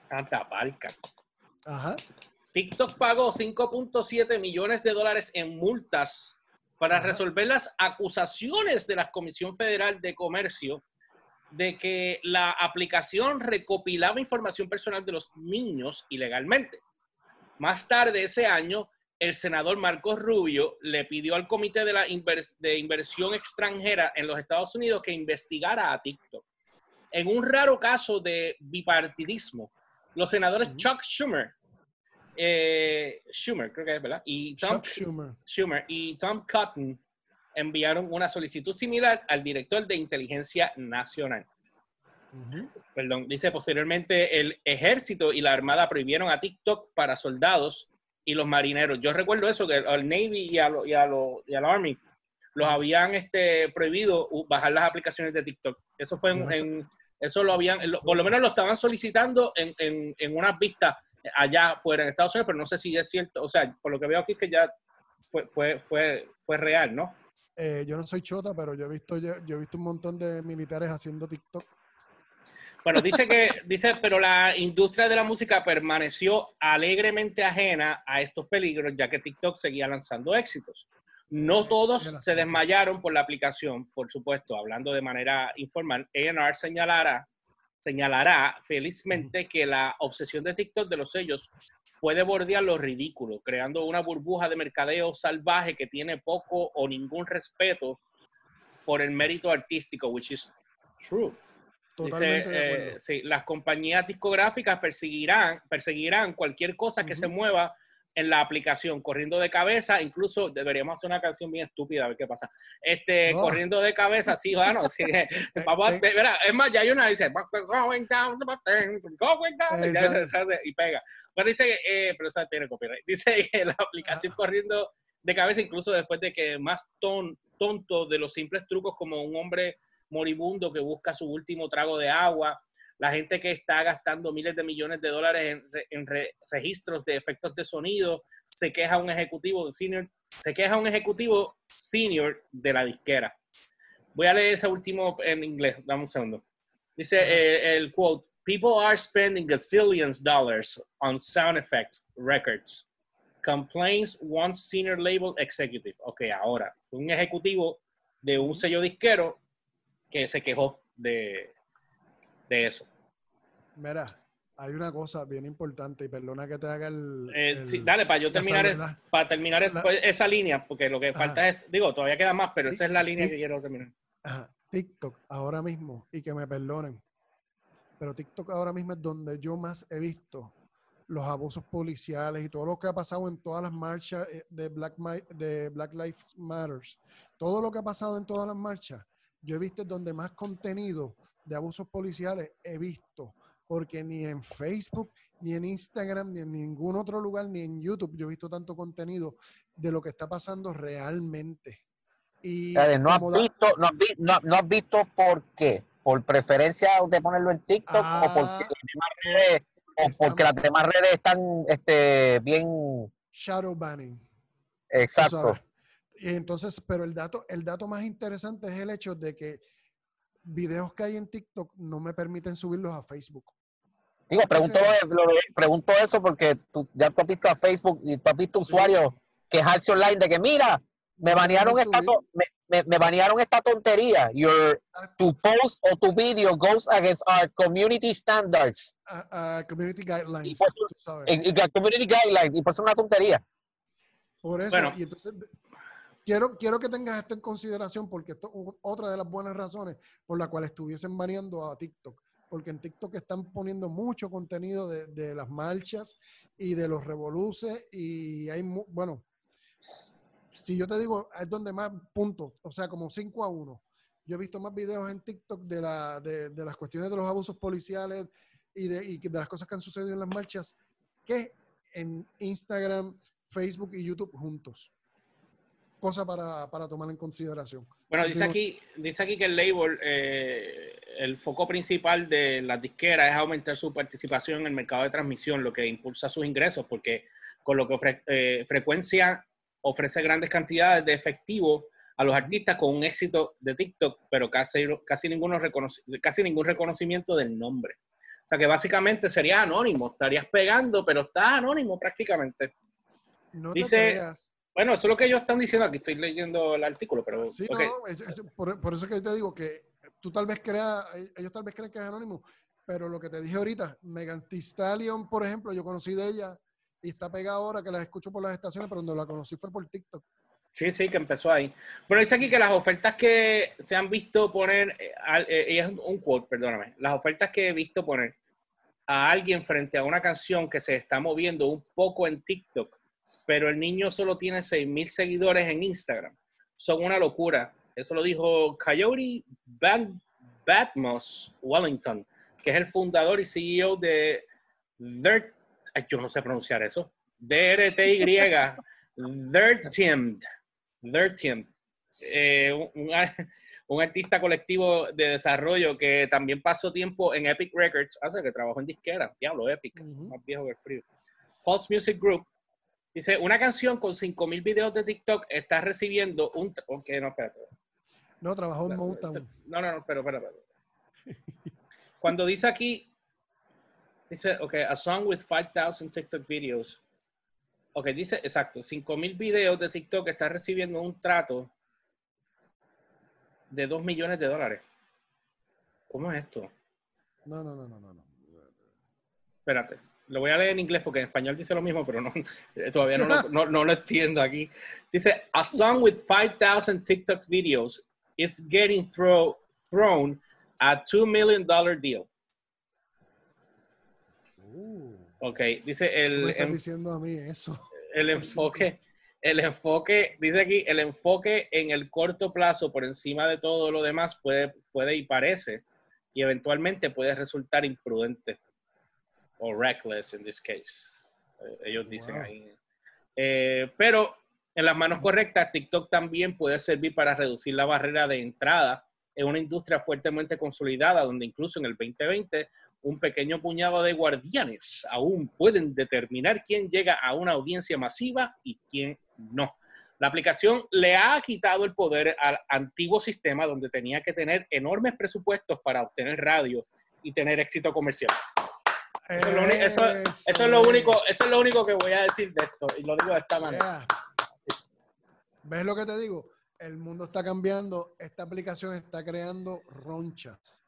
tanta palca. TikTok pagó 5.7 millones de dólares en multas para resolver las acusaciones de la Comisión Federal de Comercio de que la aplicación recopilaba información personal de los niños ilegalmente. Más tarde ese año, el senador Marcos Rubio le pidió al Comité de, la de Inversión Extranjera en los Estados Unidos que investigara a TikTok. En un raro caso de bipartidismo, los senadores Chuck Schumer, eh, Schumer creo que es, ¿verdad? Y Tom, Schumer. y Tom Cotton enviaron una solicitud similar al director de Inteligencia Nacional. Perdón, dice posteriormente el ejército y la armada prohibieron a TikTok para soldados y los marineros. Yo recuerdo eso, que al Navy y, a lo, y, a lo, y al Army los habían este, prohibido bajar las aplicaciones de TikTok. Eso fue en, eso lo habían, por lo menos lo estaban solicitando en, en, en unas vistas allá fuera en Estados Unidos, pero no sé si es cierto, o sea, por lo que veo aquí es que ya fue, fue, fue, fue real, ¿no? Eh, yo no soy chota, pero yo he visto yo, he visto un montón de militares haciendo TikTok. Bueno, dice que, dice, pero la industria de la música permaneció alegremente ajena a estos peligros, ya que TikTok seguía lanzando éxitos. No todos se desmayaron por la aplicación, por supuesto, hablando de manera informal. A&R señalará, señalará felizmente que la obsesión de TikTok de los sellos puede bordear lo ridículo, creando una burbuja de mercadeo salvaje que tiene poco o ningún respeto por el mérito artístico, which is true. Totalmente eh, sí, las compañías discográficas perseguirán, perseguirán cualquier cosa que se mueva en la aplicación, corriendo de cabeza, incluso deberíamos hacer una canción bien estúpida, a ver qué pasa. Este, corriendo de cabeza, sí, bueno, sí, vamos a, es más, ya hay una dice, going down, going down, y pega. Pero dice, eh, pero eso tiene copyright, dice que la aplicación corriendo de cabeza, incluso después de que más ton, tonto de los simples trucos como un hombre moribundo que busca su último trago de agua, la gente que está gastando miles de millones de dólares en, registros de efectos de sonido, se queja un ejecutivo senior, se queja un ejecutivo senior de la disquera. Voy a leer ese último en inglés, dame un segundo. Dice eh, el quote, people are spending gazillions dollars on sound effects records. Complains one senior label executive. Ok, ahora, un ejecutivo de un sello disquero que se quejó de, de eso. Mira, hay una cosa bien importante y perdona que te haga el... Eh, sí, dale, para yo terminar, para terminar esa línea, porque lo que falta es, digo, todavía queda más, pero esa es la línea que quiero terminar. Ajá. TikTok ahora mismo, y que me perdonen, pero TikTok ahora mismo es donde yo más he visto los abusos policiales y todo lo que ha pasado en todas las marchas eh, de Black, de Black Lives Matters. Todo lo que ha pasado en todas las marchas, yo he visto donde más contenido de abusos policiales he visto, porque ni en Facebook, ni en Instagram, ni en ningún otro lugar, ni en YouTube yo he visto tanto contenido de lo que está pasando realmente. Y no, has visto, no, has visto por qué, por preferencia de ponerlo en TikTok o ah, porque, las demás redes, están este, bien... Shadow banning. Exacto. Entonces, pero el dato, el dato más interesante es el hecho de que videos que hay en TikTok no me permiten subirlos a Facebook. Digo, pregunto, pregunto eso porque tú, ya tú has visto a Facebook y tú has visto usuarios quejarse online de que, mira, me banearon, esta, me, me, banearon esta tontería. Your, tu post o tu video goes against our community standards. Uh, community guidelines. Y community guidelines. Y pues es una tontería. Por eso, y entonces quiero, quiero que tengas esto en consideración porque esto es otra de las buenas razones por la cual estuviesen baneando a TikTok. Porque en TikTok están poniendo mucho contenido de, las marchas y de los revoluces y hay, bueno, si yo te digo, es donde más puntos, o sea, como 5 a 1. Yo he visto más videos en TikTok de, la, de, las cuestiones de los abusos policiales y de, y de las cosas que han sucedido en las marchas que en Instagram, Facebook y YouTube juntos cosa para, para, tomar en consideración. Bueno, dice aquí, dice aquí que el label, eh, el foco principal de las disqueras es aumentar su participación en el mercado de transmisión, lo que impulsa sus ingresos, porque con lo que eh, frecuencia ofrece grandes cantidades de efectivo a los artistas con un éxito de TikTok, pero casi, casi, ninguno casi ningún reconocimiento del nombre. O sea que básicamente sería anónimo, estarías pegando, pero está anónimo prácticamente. No Dice, bueno, eso es lo que ellos están diciendo. Aquí estoy leyendo el artículo, pero. Sí, no, por, por, eso que te digo que tú tal vez creas, ellos tal vez creen que es anónimo, pero lo que te dije ahorita, Megan Thee Stallion, por ejemplo, yo conocí de ella y está pegada ahora que la escucho por las estaciones, pero cuando la conocí fue por TikTok. Sí, sí, que empezó ahí. Bueno, dice aquí que las ofertas que se han visto poner, eh, eh, ella es un quote, perdóname, las ofertas que he visto poner a alguien frente a una canción que se está moviendo un poco en TikTok pero el niño solo tiene 6.000 seguidores en Instagram. Son una locura. Eso lo dijo Coyote Batmos Wellington, que es el fundador y CEO de Dirt, yo no sé pronunciar eso, D-R-T-Y, Dirtimed, Dirtimed, eh, un, un, artista colectivo de desarrollo que también pasó tiempo en Epic Records, hace que trabajó en disquera, diablo, Epic, más viejo que el frío. Pulse Music Group, Dice, una canción con 5.000 videos de TikTok está recibiendo un... Ok, no, espérate. No, trabajó en Motown. No, no, no, pero, pero, pero. cuando dice aquí, dice, ok, a song with 5,000 TikTok videos. Ok, dice, exacto, 5,000 videos de TikTok está recibiendo un trato de 2 millones de dólares. ¿Cómo es esto? No, no, no, no, no. Espérate, lo voy a leer en inglés porque en español dice lo mismo, pero no, todavía no lo, no, no lo entiendo aquí. Dice, a song with 5,000 TikTok videos is getting throw, thrown a $2 million deal. Uh, Ok, dice el, me estás en- diciendo a mí eso. el enfoque, el enfoque, dice aquí, el enfoque en el corto plazo por encima de todo lo demás puede, puede y parece, y eventualmente puede resultar imprudente o reckless in this case. Eh, ellos dicen Wow. ahí. Eh, pero en las manos correctas, TikTok también puede servir para reducir la barrera de entrada en una industria fuertemente consolidada, donde incluso en el 2020 un pequeño puñado de guardianes aún pueden determinar quién llega a una audiencia masiva y quién no. La aplicación le ha quitado el poder al antiguo sistema donde tenía que tener enormes presupuestos para obtener radio y tener éxito comercial. Eso es lo uni- eso- Eso es lo único, eso es lo único que voy a decir de esto y lo digo de esta manera. Yeah. ¿Ves lo que te digo? El mundo está cambiando. Esta aplicación está creando ronchas.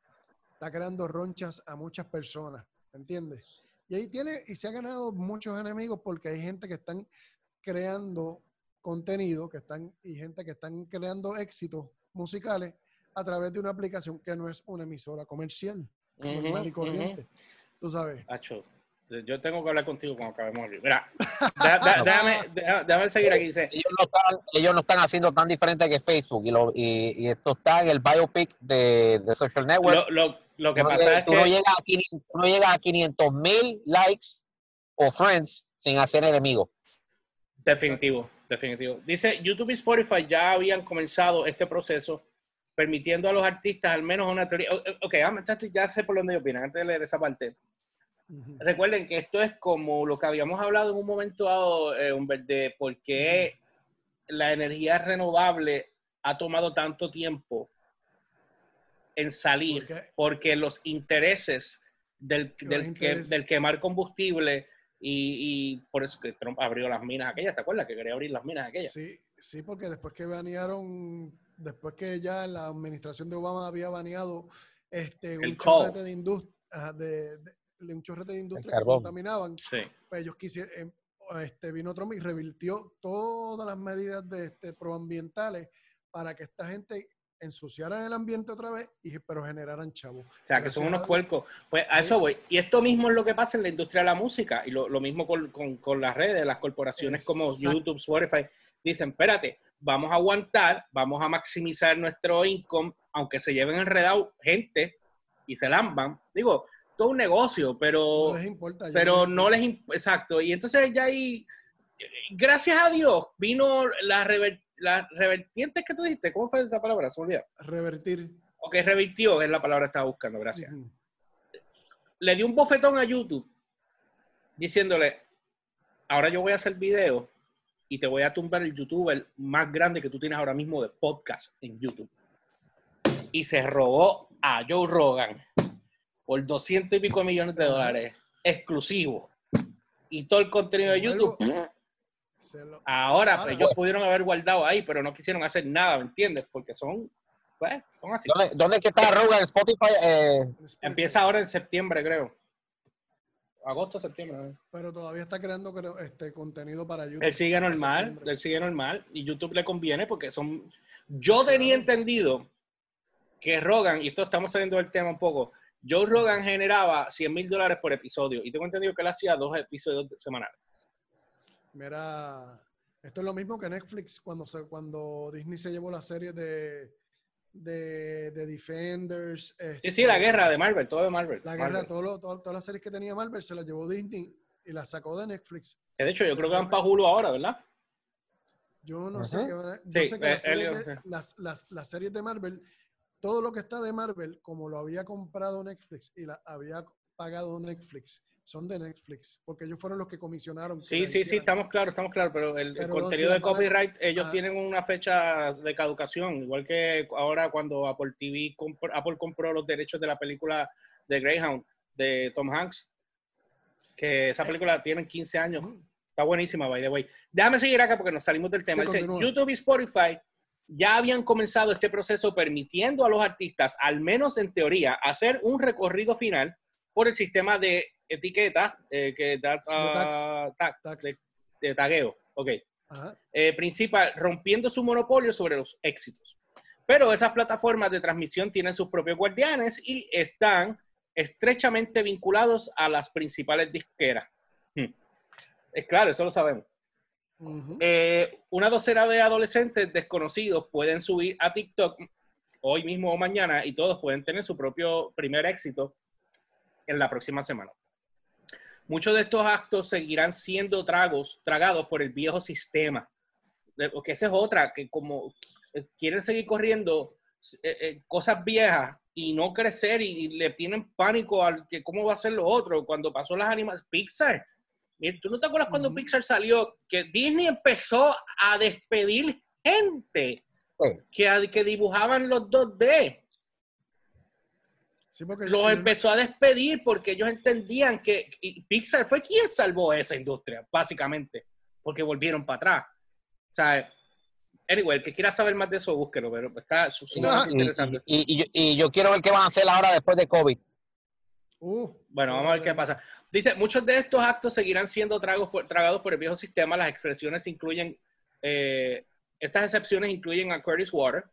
Está creando ronchas a muchas personas. ¿Entiendes? Y ahí tiene, y se ha ganado muchos enemigos porque hay gente que están creando contenido, que están, y gente que están creando éxitos musicales a través de una aplicación que no es una emisora comercial, normal y Ujú, corriente. Tú sabes. Acho, yo tengo que hablar contigo cuando acabemos aquí. Mira, da- da- déjame, déjame- déjame seguir aquí. Dice, Ellos no están, ellos no están haciendo tan diferente que Facebook y, lo, y, y esto está en el biopic de, de Social Network. lo, lo, lo que Tú pasa es tú no que llegas a 500 tú no llegas a 500 mil likes o friends sin hacer enemigos. Definitivo, definitivo. Dice, YouTube y Spotify ya habían comenzado este proceso permitiendo a los artistas al menos una teoría. Ok, ah, ya sé por dónde opinan, antes de leer esa parte. Recuerden que esto es como lo que habíamos hablado en un momento dado, eh, de por qué la energía renovable ha tomado tanto tiempo en salir, porque los intereses del, del, que- intereses. del quemar combustible y, y por eso que Trump abrió las minas aquellas, ¿te acuerdas? Que quería abrir las minas aquellas. Sí, sí, porque después que banearon, después que ya la administración de Obama había baneado este, un chorrete de industria, de, de- de un chorrete de industria que contaminaban, Sí. pues ellos quisieron, este, vino Trump y revirtió todas las medidas de este, proambientales para que esta gente ensuciara el ambiente otra vez, y, pero generaran chavos. O sea, que son unos puercos. Pues a eso voy. Y esto mismo es lo que pasa en la industria de la música. Y lo, lo mismo con, con- con las redes, las corporaciones como. YouTube, Spotify. Dicen, espérate, vamos a aguantar, vamos a maximizar nuestro income, aunque se lleven enredado gente y se lamban. Digo, todo un negocio, pero No les importa. pero no les importa. exacto y entonces ya ahí gracias a Dios vino la rever- las revertientes que tú dijiste ¿cómo fue esa palabra? se me olvidó Revertir. o que revirtió es la palabra que estaba buscando gracias le dio un bofetón a YouTube diciéndole ahora yo voy a hacer video y te voy a tumbar el youtuber más grande que tú tienes ahora mismo de podcast en YouTube y se robó a Joe Rogan por 200 y pico millones de dólares exclusivo y todo el contenido de YouTube lo- ahora pues, ellos pudieron haber guardado ahí pero no quisieron hacer nada ¿me entiendes? porque son pues, son así ¿Dónde, dónde es que está Rogan? Spotify. Eh, empieza ahora en septiembre creo agosto septiembre. Pero todavía está creando creo, este contenido para YouTube. Él sigue normal, Septiembre. él sigue normal y YouTube le conviene porque son... Yo tenía entendido que Rogan, y esto estamos saliendo del tema un poco, Joe Rogan generaba 100 mil dólares por episodio y tengo entendido que él hacía dos episodios semanales. Mira, esto es lo mismo que Netflix cuando, se, cuando Disney se llevó la serie de, de, de Defenders. Sí, este, sí, la guerra de Marvel, todo de Marvel. La guerra, Marvel. todo lo- todo- todas las series que tenía Marvel se las llevó Disney y las sacó de Netflix. Que de hecho yo creo que van para Hulu ahora, ¿verdad? Yo no sé, qué van a- yo Sí, sé que eh, las, series él- de, las, las- las series de Marvel, todo lo que está de Marvel, como lo había comprado Netflix y la había pagado Netflix, son de Netflix, porque ellos fueron los que comisionaron. Sí, sí, sí, estamos claros, estamos claros, pero el, contenido de copyright, ellos tienen una fecha de caducación, igual que ahora cuando Apple TV, Apple compró los derechos de la película de Greyhound de Tom Hanks, que esa película tiene 15 años. Está buenísima, by the way. Déjame seguir acá porque nos salimos del tema. Dice, YouTube y Spotify ya habían comenzado este proceso permitiendo a los artistas, al menos en teoría, hacer un recorrido final por el sistema de etiqueta eh, que da uh, De, tagueo. Ok. Eh, principal, rompiendo su monopolio sobre los éxitos. Pero esas plataformas de transmisión tienen sus propios guardianes y están estrechamente vinculados a las principales disqueras. Hmm. Es claro, eso lo sabemos. Eh, una docena de adolescentes desconocidos pueden subir a TikTok hoy mismo o mañana y todos pueden tener su propio primer éxito en la próxima semana. Muchos de estos actos seguirán siendo tragos, tragados por el viejo sistema. Porque esa es otra, que como eh, quieren seguir corriendo eh, eh, cosas viejas y no crecer y, le tienen pánico al que cómo va a ser lo otro. Cuando pasó las animaciones, Pixar. ¿Tú no te acuerdas cuando Pixar salió? Que Disney empezó a despedir gente que, que dibujaban los 2D los empezó a despedir porque ellos entendían que Pixar fue quien salvó esa industria, básicamente, porque volvieron para atrás. O sea, anyway, el que quiera saber más de eso, búsquelo, pero está sumamente interesante. Y, yo quiero ver qué van a hacer ahora después de COVID. Uh, bueno, vamos a ver qué pasa. Dice, muchos de estos actos seguirán siendo tragos tragados por el viejo sistema. Las expresiones incluyen, eh, estas excepciones incluyen a Curtis Water,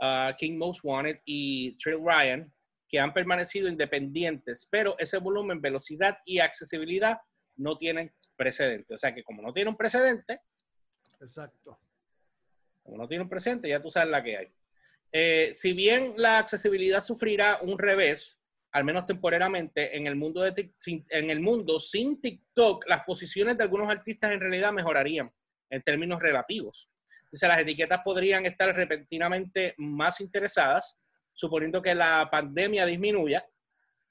a King Most Wanted y Trill Ryan, que han permanecido independientes, pero ese volumen, velocidad y accesibilidad no tienen precedente. O sea que como no tiene un precedente, exacto. Como no tiene un precedente, ya tú sabes la que hay. Eh, si bien la accesibilidad sufrirá un revés, al menos temporalmente, en el, mundo de, en el mundo sin TikTok, las posiciones de algunos artistas en realidad mejorarían en términos relativos. Dice, las etiquetas podrían estar repentinamente más interesadas suponiendo que la pandemia disminuya,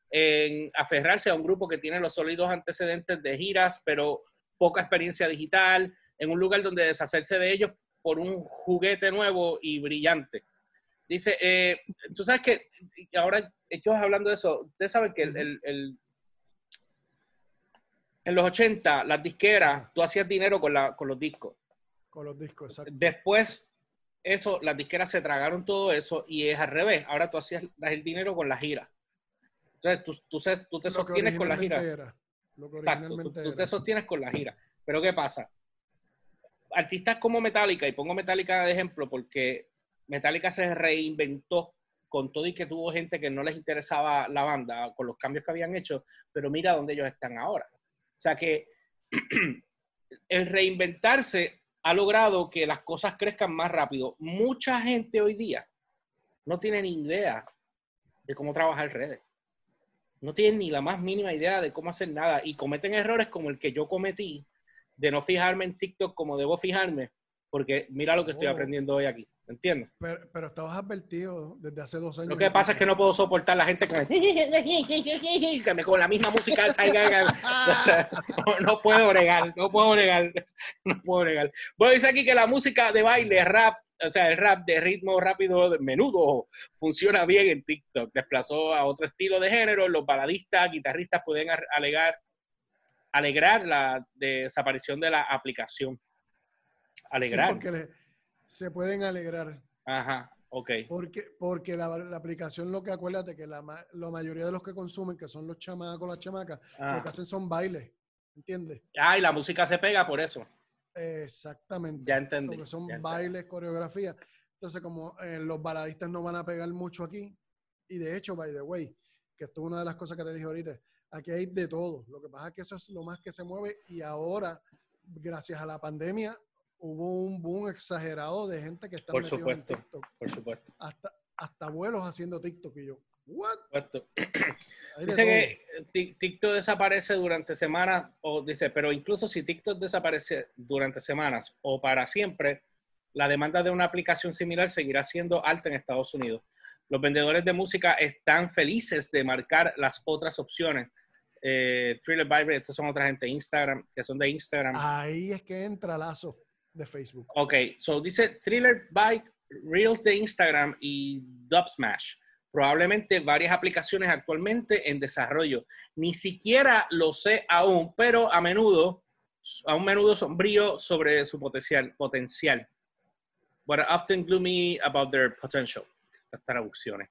en aferrarse a un grupo que tiene los sólidos antecedentes de giras, pero poca experiencia digital, en un lugar donde deshacerse de ellos por un juguete nuevo y brillante. Dice, eh, tú sabes que, ahora ellos hablando de eso, ustedes saben que el, en los 80, las disqueras, tú hacías dinero con, la, con los discos. Con los discos, exacto. Después eso, las disqueras se tragaron todo eso y es al revés. Ahora tú hacías el dinero con la gira. Entonces tú, tú, te sostienes con la gira. tú, te sostienes con la gira. Pero ¿qué pasa? Artistas como Metallica, y pongo Metallica de ejemplo porque Metallica se reinventó con todo y que tuvo gente que no les interesaba la banda con los cambios que habían hecho, pero mira dónde ellos están ahora. O sea que el reinventarse ha logrado que las cosas crezcan más rápido. Mucha gente hoy día no tiene ni idea de cómo trabajar redes. No tienen ni la más mínima idea de cómo hacer nada y cometen errores como el que yo cometí de no fijarme en TikTok como debo fijarme, porque mira lo que estoy oh. aprendiendo hoy aquí. ¿Entiendes? Pero, pero, estabas advertido desde hace dos años. Lo que pasa es que no puedo soportar la gente que me con la misma música. no, puedo bregar, no puedo bregar, no puedo bregar. Bueno, dice aquí que la música de baile, rap, o sea, el rap de ritmo rápido, de menudo, funciona bien en TikTok. Desplazó a otro estilo de género. Los baladistas, guitarristas pueden alegar, alegrar la desaparición de la aplicación. Alegrar se pueden alegrar. Ajá, ok. Porque, porque la, aplicación, lo que acuérdate, que la, mayoría de los que consumen, que son los chamacos, las chamacas, lo que ah. hacen son bailes, ¿entiendes? Ah, y la música se pega por eso. Exactamente. Ya entendí. Porque son bailes, coreografía. Entonces, como eh, los baladistas no van a pegar mucho aquí, y de hecho, by the way, que esto es una de las cosas que te dije ahorita, aquí hay de todo. Lo que pasa es que eso es lo más que se mueve y ahora, gracias a la pandemia, hubo un boom exagerado de gente que está por supuesto, en TikTok. Por supuesto. Hasta, hasta abuelos haciendo TikTok y yo, ¿what? Dice que TikTok desaparece durante semanas, o dice, pero incluso si TikTok desaparece durante semanas o para siempre, la demanda de una aplicación similar seguirá siendo alta en Estados Unidos. Los vendedores de música están felices de marcar las otras opciones eh, Thriller estos son otra gente Instagram, que son de Instagram. Ahí es que entra Lazo de Facebook. Ok, so dice Thriller Byte, Reels de Instagram y Dub Smash. Probablemente varias aplicaciones actualmente en desarrollo. Ni siquiera lo sé aún, pero a menudo, a un menudo sombrío sobre su potencial. potencial. But often gloomy about their potential. Estas traducciones.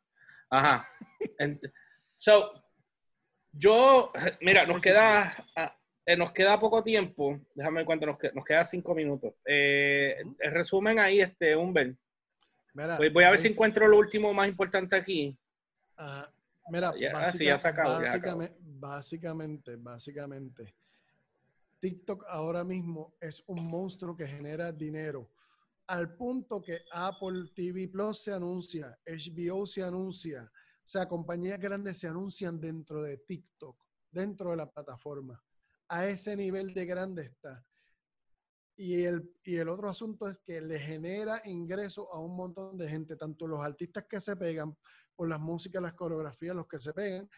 Ajá. so, yo, mira, nos queda, eh, nos queda poco tiempo. Déjame cuánto nos queda. Nos queda cinco minutos. Eh, el resumen ahí, este, Humber. voy, a ver si encuentro lo último más importante aquí. mira, básicamente, básicamente, básicamente, TikTok ahora mismo es un monstruo que genera dinero. Al punto que Apple TV Plus se anuncia, HBO se anuncia, o sea, compañías grandes se anuncian dentro de TikTok, dentro de la plataforma a ese nivel de grande está. Y el, y el otro asunto es que le genera ingresos a un montón de gente, tanto los artistas que se pegan por las músicas, las coreografías, los que se pegan,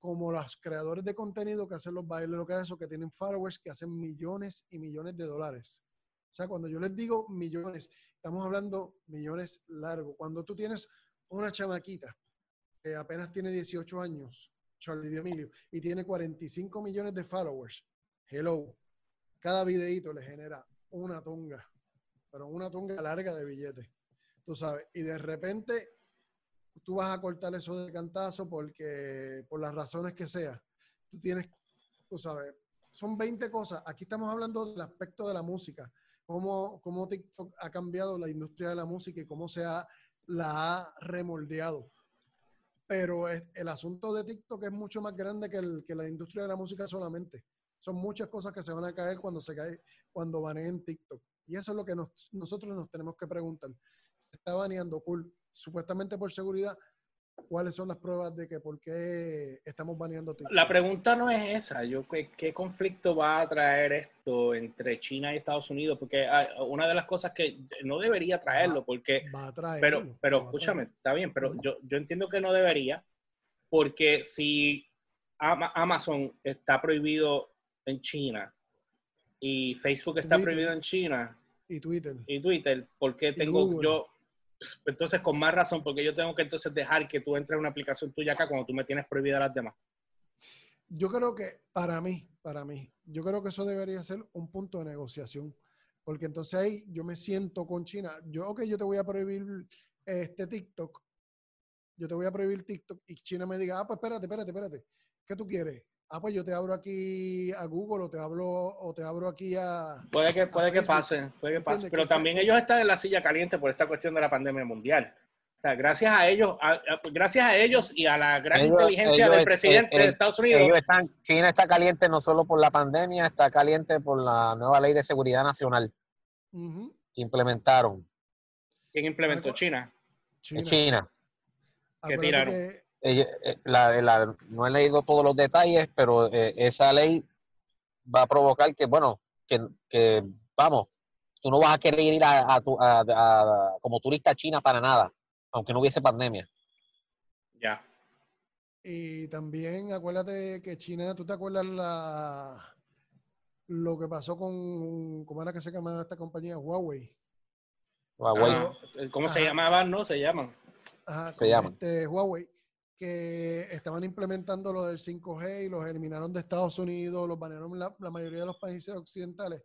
como los creadores de contenido que hacen los bailes, lo que eso, que tienen followers que hacen millones y millones de dólares. O sea, cuando yo les digo millones, estamos hablando millones largos. Cuando tú tienes una chamaquita que apenas tiene 18 años Charlie D'Amelio, y tiene 45 millones de followers. Hello. Cada videito le genera una tonga, pero una tonga larga de billetes. Tú sabes, y de repente tú vas a cortar eso de cantazo porque, por las razones que sea, tú tienes, tú sabes, son 20 cosas. Aquí estamos hablando del aspecto de la música, cómo, cómo TikTok ha cambiado la industria de la música y cómo se ha, la ha remoldeado pero el asunto de TikTok es mucho más grande que, la industria de la música solamente. Son muchas cosas que se van a caer cuando se cae, cuando baneen TikTok. Y eso es lo que nosotros nos tenemos que preguntar. Se está baneando cool, supuestamente por seguridad, cuáles son las pruebas de que por qué estamos baneando TikTok. La pregunta no es esa. Yo ¿qué, conflicto va a traer esto entre China y Estados Unidos? Porque una de las cosas que no debería traerlo, porque va a traerlo, pero pero escúchame, está bien, pero yo, yo entiendo que no debería, porque si Amazon está prohibido en China y Facebook está prohibido en China y Twitter y Twitter, ¿por qué tengo yo entonces con más razón, porque yo tengo que entonces dejar que tú entres a una aplicación tuya acá cuando tú me tienes prohibida las demás. Yo creo que para mí, para mí, yo creo que eso debería ser un punto de negociación, porque entonces ahí yo me siento con China, yo, ok, yo te voy a prohibir este TikTok, yo te voy a prohibir TikTok y China me diga, ah, pues espérate, espérate, espérate, ¿qué tú quieres? Ah, pues yo te abro aquí a Google o te abro, o te abro aquí a. Puede que, puede que pase, puede que pase. Pero también ellos están en la silla caliente por esta cuestión de la pandemia mundial. O sea, gracias a ellos, gracias a ellos y a la gran inteligencia del presidente de Estados Unidos. China está caliente no solo por la pandemia, está caliente por la nueva ley de seguridad nacional que implementaron. ¿Quién implementó? China. China. China. Que tiraron. Eh, no he leído todos los detalles, pero eh, esa ley va a provocar que, bueno, que, vamos, tú no vas a querer ir a, como turista a China para nada, aunque no hubiese pandemia. Ya. Y también acuérdate que China, ¿tú te acuerdas la, lo que pasó con, ¿cómo era que se llamaba esta compañía? Huawei. Huawei. Ah, ¿Cómo se llamaban? No, se llaman. se llaman. Este, Huawei que estaban implementando lo del 5G y los eliminaron de Estados Unidos, los banearon la, la mayoría de los países occidentales,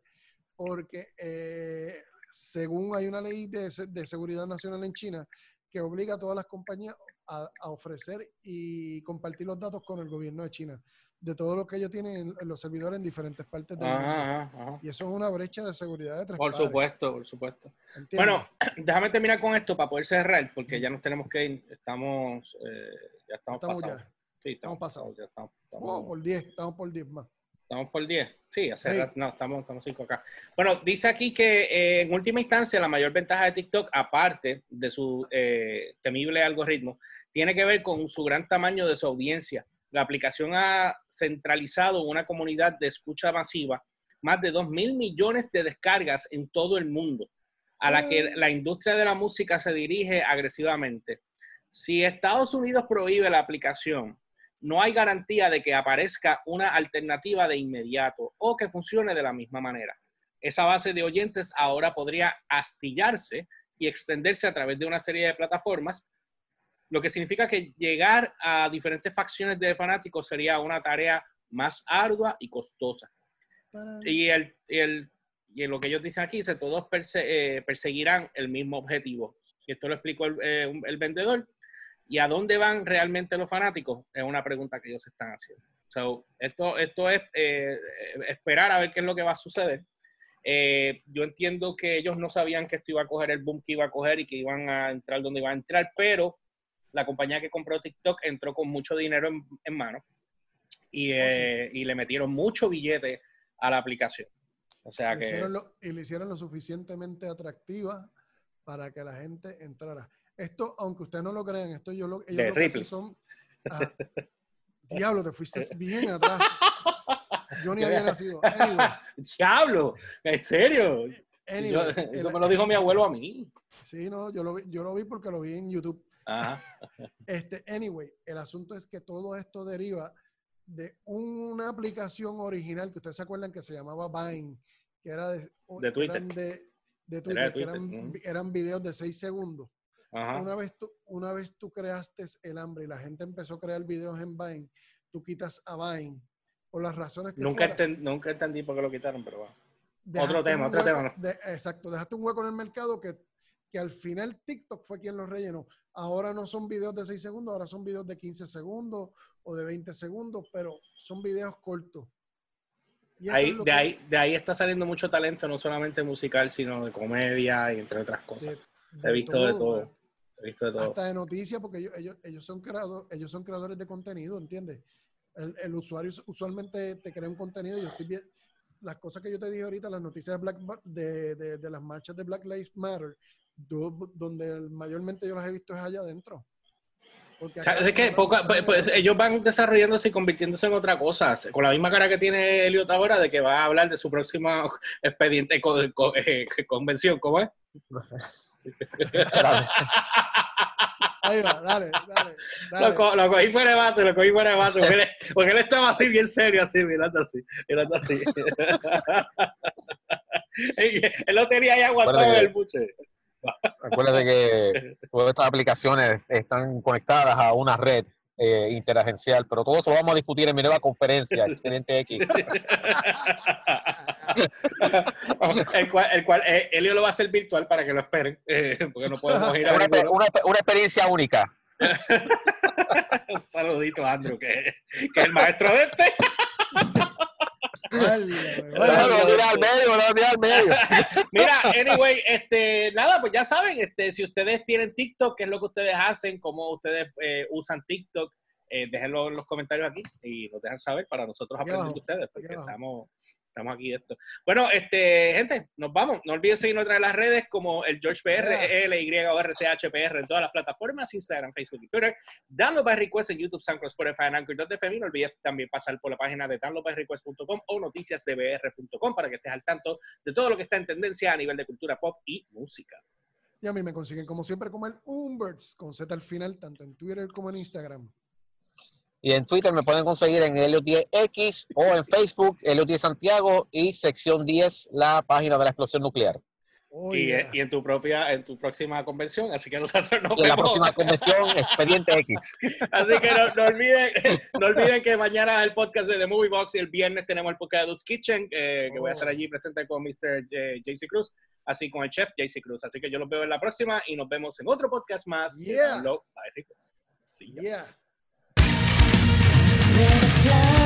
porque eh, según hay una ley de, de, seguridad nacional en China que obliga a todas las compañías a, a, ofrecer y compartir los datos con el gobierno de China de todo lo que ellos tienen en, los servidores en diferentes partes del mundo. Y eso es una brecha de seguridad de tres Por supuesto, por supuesto. Bueno, déjame terminar con esto para poder cerrar, porque ya nos tenemos que ir. Estamos, eh, ya estamos, pasados. Sí, estamos, pasados. Ya estamos, estamos... por 10, estamos por 10 más. Estamos por 10. Sí, hace no, estamos, estamos 5 acá. Bueno, dice aquí que eh, en última instancia la mayor ventaja de TikTok, aparte de su eh, temible algoritmo, tiene que ver con su gran tamaño de su audiencia la aplicación ha centralizado una comunidad de escucha masiva, más de 2 mil millones de descargas en todo el mundo, a la que mm. la industria de la música se dirige agresivamente. Si Estados Unidos prohíbe la aplicación, no hay garantía de que aparezca una alternativa de inmediato o que funcione de la misma manera. Esa base de oyentes ahora podría astillarse y extenderse a través de una serie de plataformas, lo que significa que llegar a diferentes facciones de fanáticos sería una tarea más ardua y costosa. Y, el, el, y lo que ellos dicen aquí, es todos eh, perseguirán el mismo objetivo. Y esto lo explicó el, eh, el, vendedor. ¿Y a dónde van realmente los fanáticos? Es una pregunta que ellos están haciendo. So, esto, esto es eh, esperar a ver qué es lo que va a suceder. yo entiendo que ellos no sabían que esto iba a coger el boom que iba a coger y que iban a entrar donde iban a entrar, pero la compañía que compró TikTok entró con mucho dinero en, en mano y, oh, y le metieron mucho billete a la aplicación. O sea que... y le hicieron lo suficientemente atractiva para que la gente entrara. Esto, aunque ustedes no lo crean, esto yo lo, ellos lo que son... diablo, te fuiste bien atrás. Yo ni había nacido. Diablo, ¿en serio? eso me lo dijo mi abuelo a mí. Sí, no, yo lo, vi, yo lo vi porque lo vi en YouTube. Este, anyway, el asunto es que todo esto deriva de una aplicación original que ustedes se acuerdan que se llamaba Vine, que era de, Twitter. Eran de, Twitter, que eran, eran, videos de 6 segundos. Una, vez tú, una vez tú creaste el hambre y la gente empezó a crear videos en Vine, tú quitas a Vine por las razones que nunca, nunca entendí por qué lo quitaron, pero va. Otro tema, otro tema. exacto, dejaste un hueco en el mercado que, que al final TikTok fue quien lo rellenó. Ahora no son videos de 6 segundos, ahora son videos de 15 segundos o de 20 segundos, pero son videos cortos. Ahí, de, ahí, de ahí está saliendo mucho talento, no solamente musical, sino de comedia y entre otras cosas. He visto de todo. He visto de todo. Hasta de noticias, porque ellos, ellos, son creadores, ellos son creadores de contenido, ¿entiendes? El, el, usuario usualmente te crea un contenido. Yo estoy las cosas que yo te dije ahorita, las noticias de, Black, de, de, de las marchas de Black Lives Matter, donde mayormente yo las he visto es allá adentro. es que pues, pues, ellos van desarrollándose y convirtiéndose en otra cosa, con la misma cara que tiene Elliot ahora de que va a hablar de su próxima expediente eh, convención, ¿cómo es? Ahí va, dale, dale. Lo, lo, cogí fuera de base, lo cogí fuera de base, porque él, porque él estaba así bien serio, así, mirando así, mirando así. él no tenía ahí aguantado el buche. Acuérdate que todas estas aplicaciones están conectadas a una red eh, interagencial, pero todo eso lo vamos a discutir en mi nueva conferencia, Excelente X. el cual, el cual eh, Elio lo va a hacer virtual para que lo esperen, eh, porque no podemos ir a una, una, una experiencia única. Un saludito, Andrew, que, que es el maestro de este. Mira, anyway, este, nada, pues ya saben, este, si ustedes tienen TikTok, qué es lo que ustedes hacen, cómo ustedes eh, usan TikTok, eh, déjenlo en los comentarios aquí y nos dejan saber para nosotros aprender de ustedes, porque estamos, Estamos aquí esto. Bueno, este, gente, nos vamos. No olviden seguirnos en las redes como el George PR, L, Y, O, R, C, H, P, R en todas las plataformas, Instagram, Facebook y Twitter. Dando by Request en YouTube, SoundCloud, Spotify, Anchor.fm. No olvides también pasar por la página de downloadbyrequest.com o noticiasdbr.com para que estés al tanto de todo lo que está en tendencia a nivel de cultura pop y música. Y a mí me consiguen como siempre como el Umberts con Z al final, tanto en Twitter como en Instagram. Y en Twitter me pueden conseguir en Helio 10X o en Facebook, Helio 10 Santiago y sección 10, la página de la explosión nuclear. Oh, y, en tu propia, en tu próxima convención, así que nosotros nos En la próxima convención, Expediente X. Así que no, olviden, no olviden que mañana es el podcast de The Movie Box y el viernes tenemos el podcast de Dude's Kitchen, que voy a estar oh. allí presente con Mr. JC Cruz, así con el chef JC Cruz. Así que yo los veo en la próxima y nos vemos en otro podcast más. Yeah. Yeah. Let it fly.